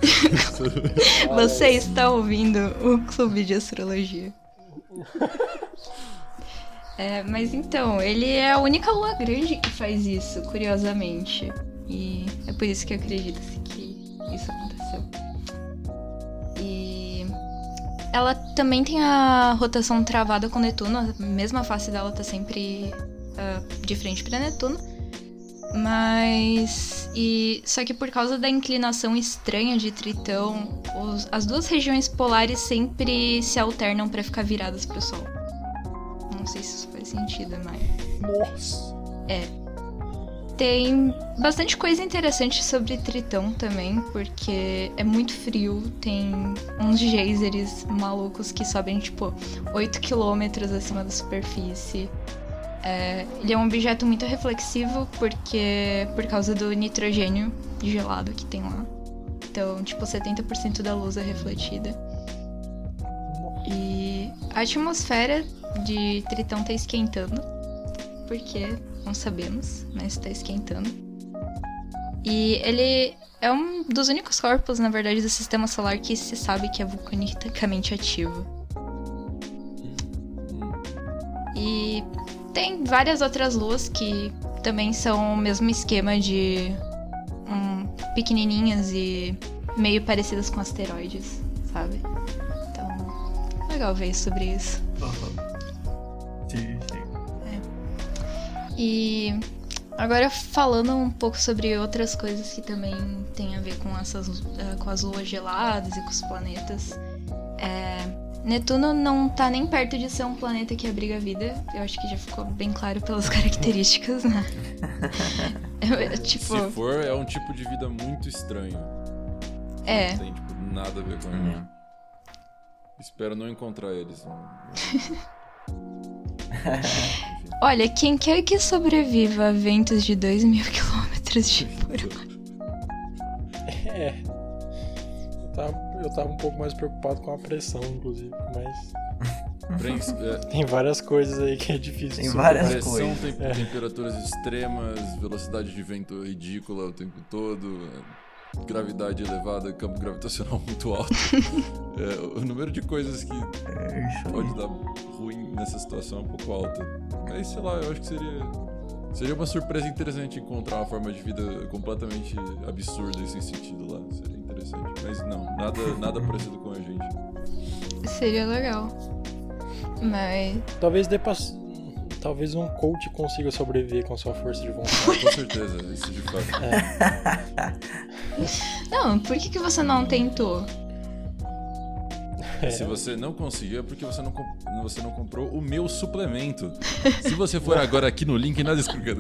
Você está ouvindo o Clube de Astrologia. É, mas então, ele é a única lua grande que faz isso, curiosamente. E é por isso que acredita-se que isso aconteceu. E ela também tem a rotação travada com Netuno, a mesma face dela tá sempre ah, de frente para Netuno. Mas. E, só que por causa da inclinação estranha de Tritão, os- as duas regiões polares sempre se alternam para ficar viradas pro Sol. Não sei se isso faz sentido, mas. Nossa! Tem bastante coisa interessante sobre Tritão também, porque é muito frio, tem uns geysers malucos que sobem tipo 8 quilômetros acima da superfície. É, ele é um objeto muito reflexivo porque por causa do nitrogênio gelado que tem lá. Então, tipo, 70% da luz é refletida. E a atmosfera de Tritão tá esquentando, porque não sabemos, mas tá esquentando. E ele é um dos únicos corpos, na verdade, do sistema solar que se sabe que é vulcanicamente ativo. E tem várias outras luas que também são o mesmo esquema de hum, pequenininhas e meio parecidas com asteroides, sabe? Então, legal ver sobre isso. Sim, E agora falando um pouco sobre outras coisas que também tem a ver com essas eh, com as luas geladas e com os planetas. É, Netuno não tá nem perto de ser um planeta que abriga a vida. Eu acho que já ficou bem claro pelas características, né? É, tipo... Se for, é um tipo de vida muito estranho. É. Não tem, tipo, nada a ver com ele. Espero não encontrar eles. Olha, quem quer que sobreviva a ventos de 2 mil quilômetros de por É. Eu tava, eu tava um pouco mais preocupado com a pressão, inclusive, mas. É, Tem várias coisas aí que é difícil. Tem de várias pressão, coisas. tem- É. temperaturas extremas, velocidade de vento ridícula o tempo todo, é, gravidade elevada, campo gravitacional muito alto. É, o número de coisas que pode dar ruim nessa situação é um pouco alta. Mas sei lá, eu acho que seria. Seria uma surpresa interessante encontrar uma forma de vida completamente absurda nesse sentido lá. Seria interessante. Mas não, nada, nada parecido com a gente. Seria legal. Mas. Talvez dê pra. Talvez um coach consiga sobreviver com sua força de vontade. Com certeza, isso de fato. Não, por que, que você não tentou? É. Se você não conseguiu, é porque você não, comp- você não comprou o meu suplemento. Se você for agora aqui no link na descrição.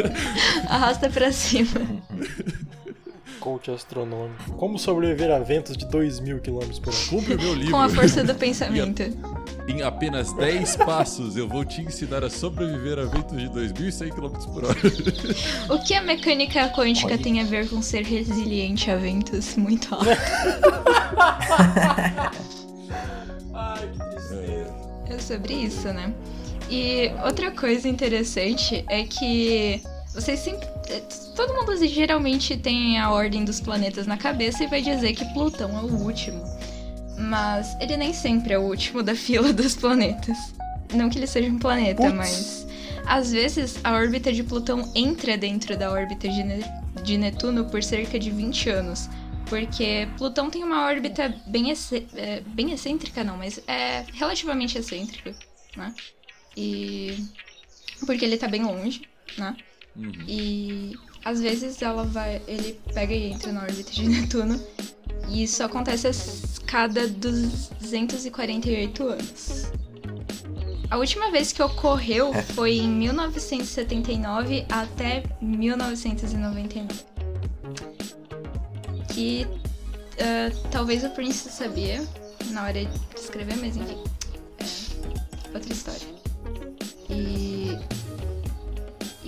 Arrasta pra cima. Coach astronômico. Como sobreviver a ventos de 2 mil km por hora? Compre o meu livro. Com a força do pensamento. Em apenas 10 passos, eu vou te ensinar a sobreviver a ventos de 2.100 km por hora. O que a mecânica quântica tem a ver com ser resiliente a ventos muito altos? Ai, que tristeza. É sobre isso, né? E outra coisa interessante é que vocês sempre. Todo mundo geralmente tem a ordem dos planetas na cabeça e vai dizer que Plutão é o último. Mas ele nem sempre é o último da fila dos planetas. Não que ele seja um planeta, mas. Às vezes a órbita de Plutão entra dentro da órbita de, Ne- de Netuno por cerca de 20 anos. Porque Plutão tem uma órbita bem, é, bem excêntrica, não, mas é relativamente excêntrica, né? E. Porque ele tá bem longe, né? Uhum. E às vezes ela vai. Ele pega e entra na órbita de Netuno. E isso acontece a cada 248 anos. A última vez que ocorreu foi em 1979 até 1999. Que ah, talvez o Prince sabia na hora de escrever, mas enfim. É outra história. E.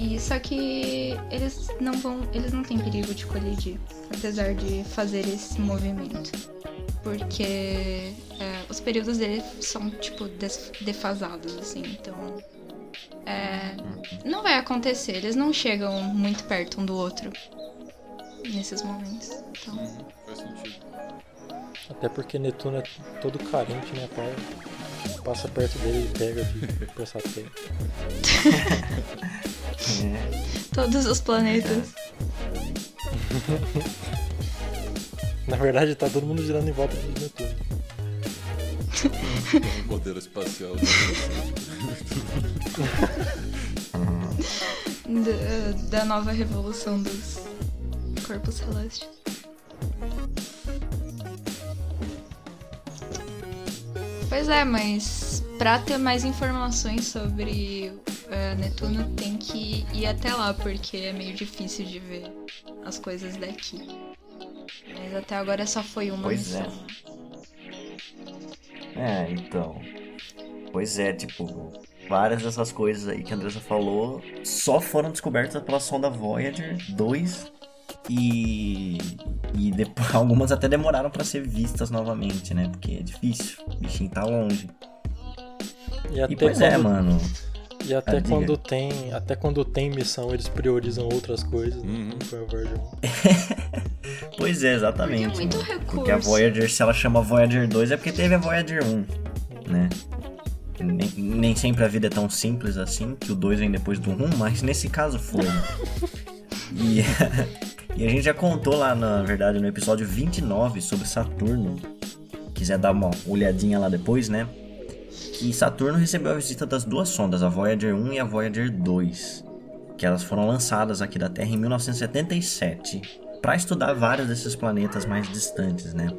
E só que eles não vão. Eles não têm perigo de colidir, apesar de fazer esse movimento. Porque é, os períodos deles são, tipo, defasados, assim, então. é, não vai acontecer, eles não chegam muito perto um do outro nesses momentos. Então. Faz sentido. Até porque Netuno é todo carente, né, pai? Passa perto dele e pega de pensar feio. Todos os planetas. Na verdade, tá todo mundo girando em volta de Netuno. Modelo espacial. da, da nova revolução dos corpos celestes. Pois é, mas pra ter mais informações sobre eh, Netuno tem que ir até lá, porque é meio difícil de ver as coisas daqui. Mas até agora só foi uma Pois é. É, então. Pois é, tipo, várias dessas coisas aí que a Andressa falou só foram descobertas pela sonda Voyager 2 e. E depois, algumas até demoraram pra ser vistas novamente, né? Porque é difícil, o bichinho tá longe. E E até pois quando, é, mano. E até Ah, diga. quando tem. Até quando tem missão, eles priorizam outras coisas. Uhum. Não foi a Voyager 1. Pois é, exatamente. Porque é muito recurso. Porque a Voyager, se ela chama Voyager 2, é porque teve a Voyager 1, né? Nem, nem sempre a vida é tão simples assim, que o 2 vem depois do 1, mas nesse caso foi. e, e a gente já contou lá, na verdade, no episódio 29 sobre Saturno. Quiser dar uma olhadinha lá depois, né? Que Saturno recebeu a visita das duas sondas, a Voyager 1 e a Voyager 2. Que elas foram lançadas aqui da Terra em 1977 para estudar vários desses planetas mais distantes, né?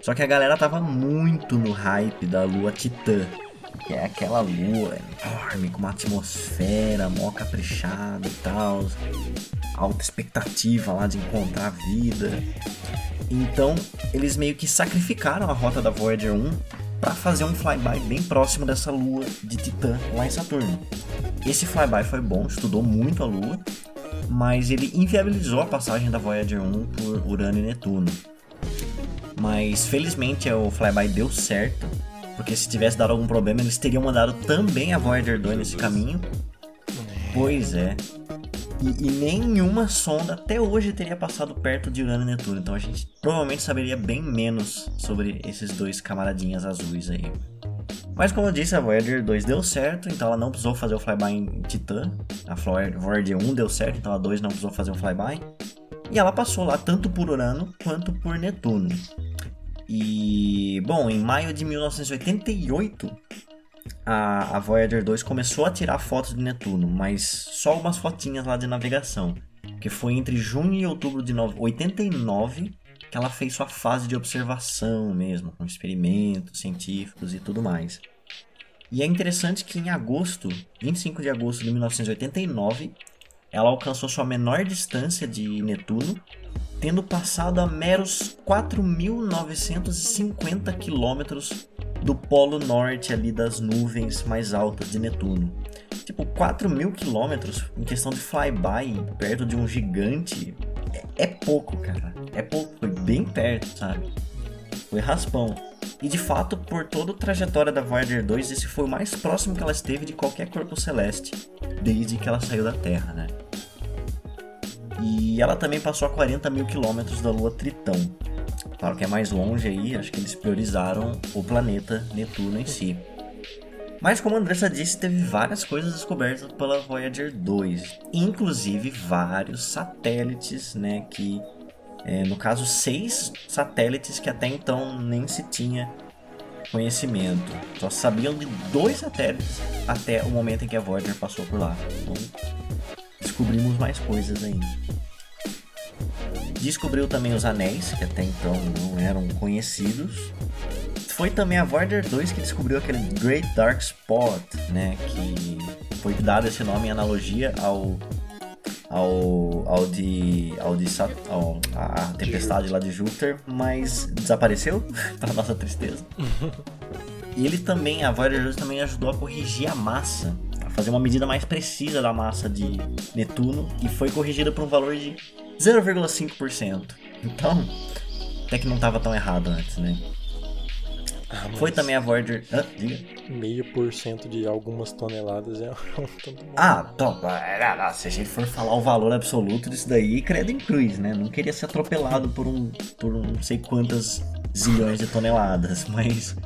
Só que a galera tava muito no hype da lua Titã, que é aquela lua enorme, com uma atmosfera mó caprichada e tal, alta expectativa lá de encontrar vida. Então, eles meio que sacrificaram a rota da Voyager 1 para fazer um flyby bem próximo dessa lua de Titã lá em Saturno. Esse flyby foi bom, estudou muito a lua, mas ele inviabilizou a passagem da Voyager 1 por Urano e Netuno. Mas felizmente o flyby deu certo, porque se tivesse dado algum problema eles teriam mandado também a Voyager 2 nesse caminho. Pois é. E, e, nenhuma sonda até hoje teria passado perto de Urano e Netuno. Então a gente provavelmente saberia bem menos sobre esses dois camaradinhas azuis aí. Mas como eu disse, a Voyager 2 deu certo, então ela não precisou fazer o flyby em Titã. A Voyager 1 deu certo, então a 2 não precisou fazer o flyby. E ela passou lá tanto por Urano quanto por Netuno. E, bom, em maio de 1988, a, a Voyager 2 começou a tirar fotos de Netuno, mas só algumas fotinhas lá de navegação. Que foi entre junho e outubro de 89 que ela fez sua fase de observação mesmo, com experimentos científicos e tudo mais. E é interessante que em agosto, 25 de agosto de 1989, ela alcançou sua menor distância de Netuno, tendo passado a meros 4.950 quilômetros do polo norte ali das nuvens mais altas de Netuno. Tipo, 4 mil quilômetros em questão de flyby perto de um gigante é, é pouco, cara. É pouco, foi bem perto, sabe? Foi raspão. E de fato, por toda a trajetória da Voyager 2, esse foi o mais próximo que ela esteve de qualquer corpo celeste desde que ela saiu da Terra, né? E ela também passou a 40 mil quilômetros da Lua Tritão. Claro que é mais longe aí, acho que eles priorizaram o planeta Netuno em si. Mas como a Andressa disse, teve várias coisas descobertas pela Voyager 2, inclusive vários satélites, né, que é, no caso seis satélites que até então nem se tinha conhecimento. Só sabiam de dois satélites até o momento em que a Voyager passou por lá. Então descobrimos mais coisas ainda. Descobriu também os anéis, que até então não eram conhecidos. Foi também a Voyager 2 que descobriu aquele Great Dark Spot, né? Que foi dado esse nome em analogia ao ao, ao de, ao de ao, a tempestade lá de Júpiter, mas desapareceu, para nossa tristeza. e ele também, a Voyager 2 também ajudou a corrigir a massa, fazer uma medida mais precisa da massa de Netuno, e foi corrigida por um valor de 0,5%. Então, até que não estava tão errado antes, né? Ah, Foi também a Voyager. Ah, diga. Meio por cento de algumas toneladas é um tanto bom. Ah, então, se a gente for falar o valor absoluto disso daí, credo em cruz, né? Não queria ser atropelado por um. por não sei quantas zilhões de toneladas, mas.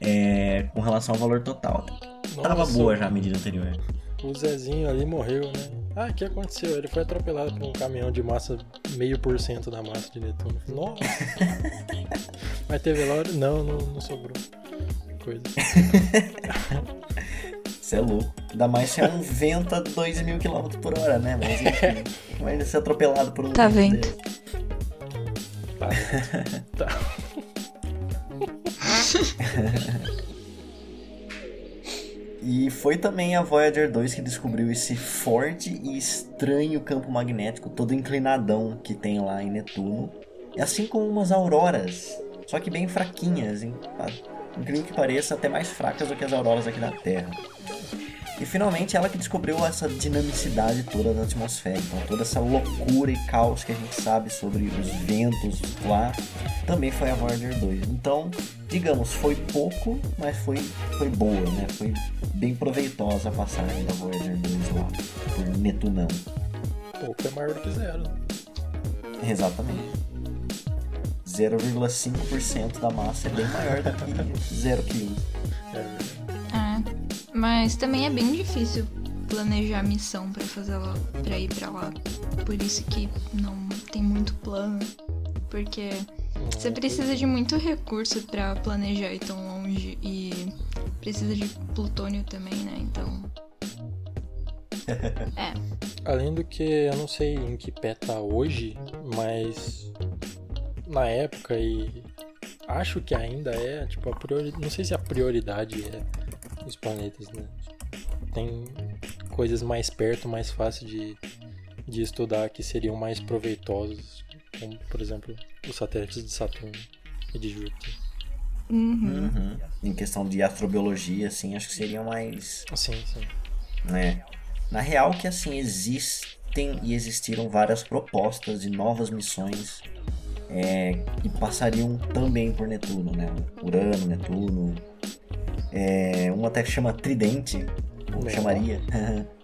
É, com relação ao valor total. Nossa, tava boa já a medida anterior. O Zezinho ali morreu, né? Ah, o que aconteceu? Ele foi atropelado por um caminhão de massa, meio por cento da massa de Netuno. Nossa! Mas teve velório? Não, não, não sobrou. Coisa. Você é louco. Ainda mais se é um vento a 2 mil km por hora, né? Mas enfim, vai ser atropelado por um. Tá vendo? Tá. tá. E foi também a Voyager 2 que descobriu esse forte e estranho campo magnético todo inclinadão que tem lá em Netuno. Assim como umas auroras, só que bem fraquinhas, hein? incrível que pareça, até mais fracas do que as auroras aqui na Terra. E finalmente ela que descobriu essa dinamicidade toda da atmosfera, então toda essa loucura e caos que a gente sabe sobre os ventos lá, também foi a Voyager 2. Então, digamos, foi pouco, mas foi, foi boa, né? Foi bem proveitosa a passagem da Voyager 2 lá, por Netunão. Pouco é maior do que zero. Exatamente. 0,5% da massa é bem maior do que 0 kg. Mas também é bem difícil planejar a missão para fazer ela, para ir para lá. Por isso que não tem muito plano, porque você precisa de muito recurso para planejar ir tão longe e precisa de plutônio também, né? Então é. Além do que eu não sei em que pé tá hoje, mas na época e acho que ainda é, tipo, a priori... não sei se a prioridade é os planetas, né? Tem coisas mais perto, mais fácil de, de estudar que seriam mais proveitosos, como, por exemplo, os satélites de Saturno e de Júpiter. Uhum. Uhum. Em questão de astrobiologia, assim, acho que seriam mais. Sim, sim. né? Na real que assim existem e existiram várias propostas de novas missões é, que passariam também por Netuno, né? Urano, Netuno. É, uma até que chama Tridente, ou chamaria.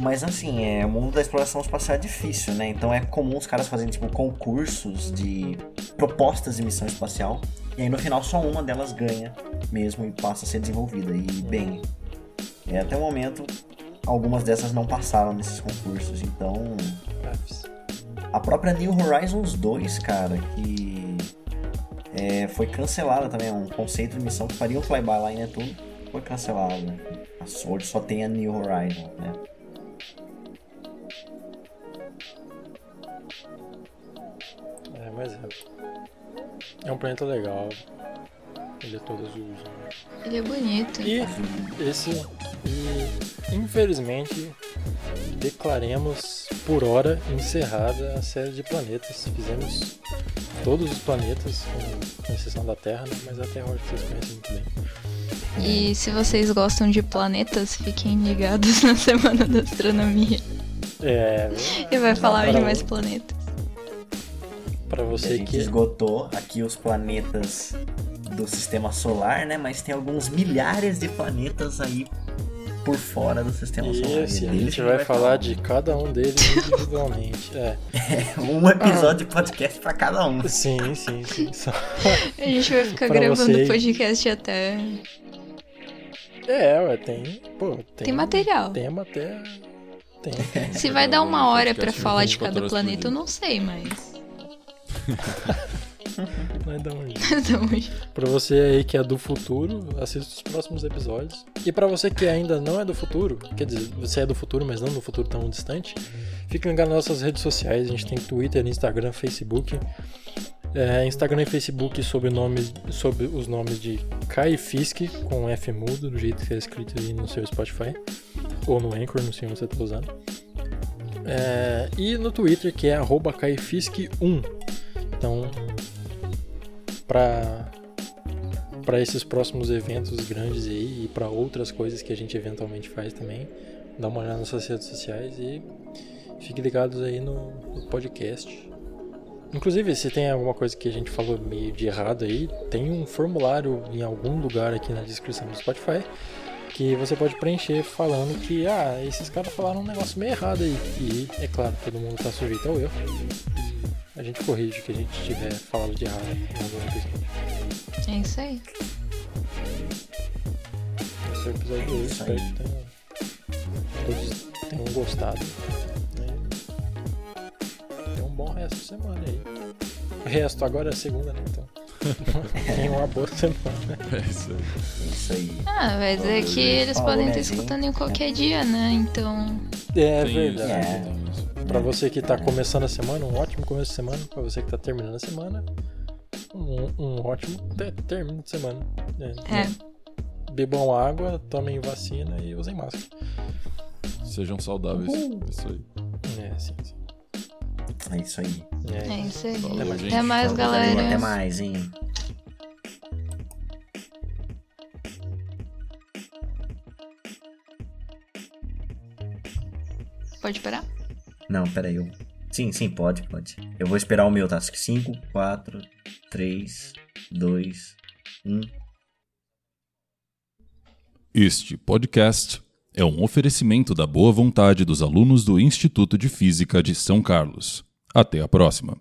Mas assim, é, o mundo da exploração espacial é difícil, né? Então é comum os caras fazerem tipo concursos de propostas de missão espacial. E aí no final só uma delas ganha mesmo e passa a ser desenvolvida. E bem, é, até o momento algumas dessas não passaram nesses concursos. Então a própria New Horizons 2, cara, que é, foi cancelada também, é um conceito de missão que faria um flyby lá em Netuno, foi cancelado. Né? A Sword só tem a New Horizons, né? É, mas é. É um planeta legal. Ele é todo azulzinho. Ele é bonito. E esse. E infelizmente declaremos por hora encerrada a série de planetas. Fizemos todos os planetas, com, com exceção da Terra, né? mas a Terra que vocês conhecem muito bem. E se vocês gostam de planetas, fiquem ligados na Semana da Astronomia. É. E vai falar de Para- mais planetas. Pra E a você gente que. esgotou aqui os planetas do sistema solar, né? Mas tem alguns milhares de planetas aí por fora do sistema solar. Isso, E a deles gente que vai falar de cada um deles individualmente. É. um episódio de podcast pra cada um. Sim, sim, sim. Só- A gente vai ficar gravando você- o podcast até. É, ué, tem. Pô, tem, Tem material. Tema até. Tem. tem. Se vai dar uma hora pra Podcast falar de 24 cada planeta, eu não sei, mas. Dar um jeito. Então, Pra você aí que é do futuro, assista os próximos episódios. E pra você que ainda não é do futuro, quer dizer, você é do futuro, mas não do futuro tão distante, fique ligado nas nossas redes sociais. A gente tem Twitter, Instagram, Facebook. É, Instagram e Facebook sob, nomes, sob os nomes de Kai Fisk, com F mudo, do jeito que é escrito aí no seu Spotify. Ou no Anchor, não sei onde você tá usando. É, e no Twitter, que é arroba KaiFisk1. Então, pra para esses próximos eventos grandes aí e para outras coisas que a gente eventualmente faz também. Dá uma olhada nas nossas redes sociais e fiquem ligados aí no, no podcast. Inclusive, se tem alguma coisa que a gente falou meio de errado aí, tem um formulário em algum lugar aqui na descrição do Spotify que você pode preencher falando que, ah, esses caras falaram um negócio meio errado aí. E, é claro, todo mundo está sujeito ao erro. A gente corrige o que a gente tiver falado de errado em algum episódio. é isso aí. Esse é o episódio de hoje. Espero que tenham, todos tenham gostado. né? Tenha um bom resto de semana aí. O resto agora é segunda, né? Então. Tenha uma boa semana. É isso aí. É isso aí. Ah, mas é Falou, que eles Falou, podem estar escutando em qualquer dia, né? Então. É Tem verdade. É. Pra você que tá começando a semana, um ótimo começo de semana. Pra você que tá terminando a semana, um, um ótimo término de semana. É. É. Bebam água, tomem vacina e usem máscara. Sejam saudáveis. É Isso aí. É, sim, sim. É isso aí. É, É isso aí. Falou, mais. gente. Até mais, Falou, galera. Até mais, hein? Pode parar? Não, peraí. Eu... Sim, sim, pode, pode. Eu vou esperar o meu, tá? 5, 4, 3, 2, 1. Este podcast é um oferecimento da boa vontade dos alunos do Instituto de Física de São Carlos. Até a próxima.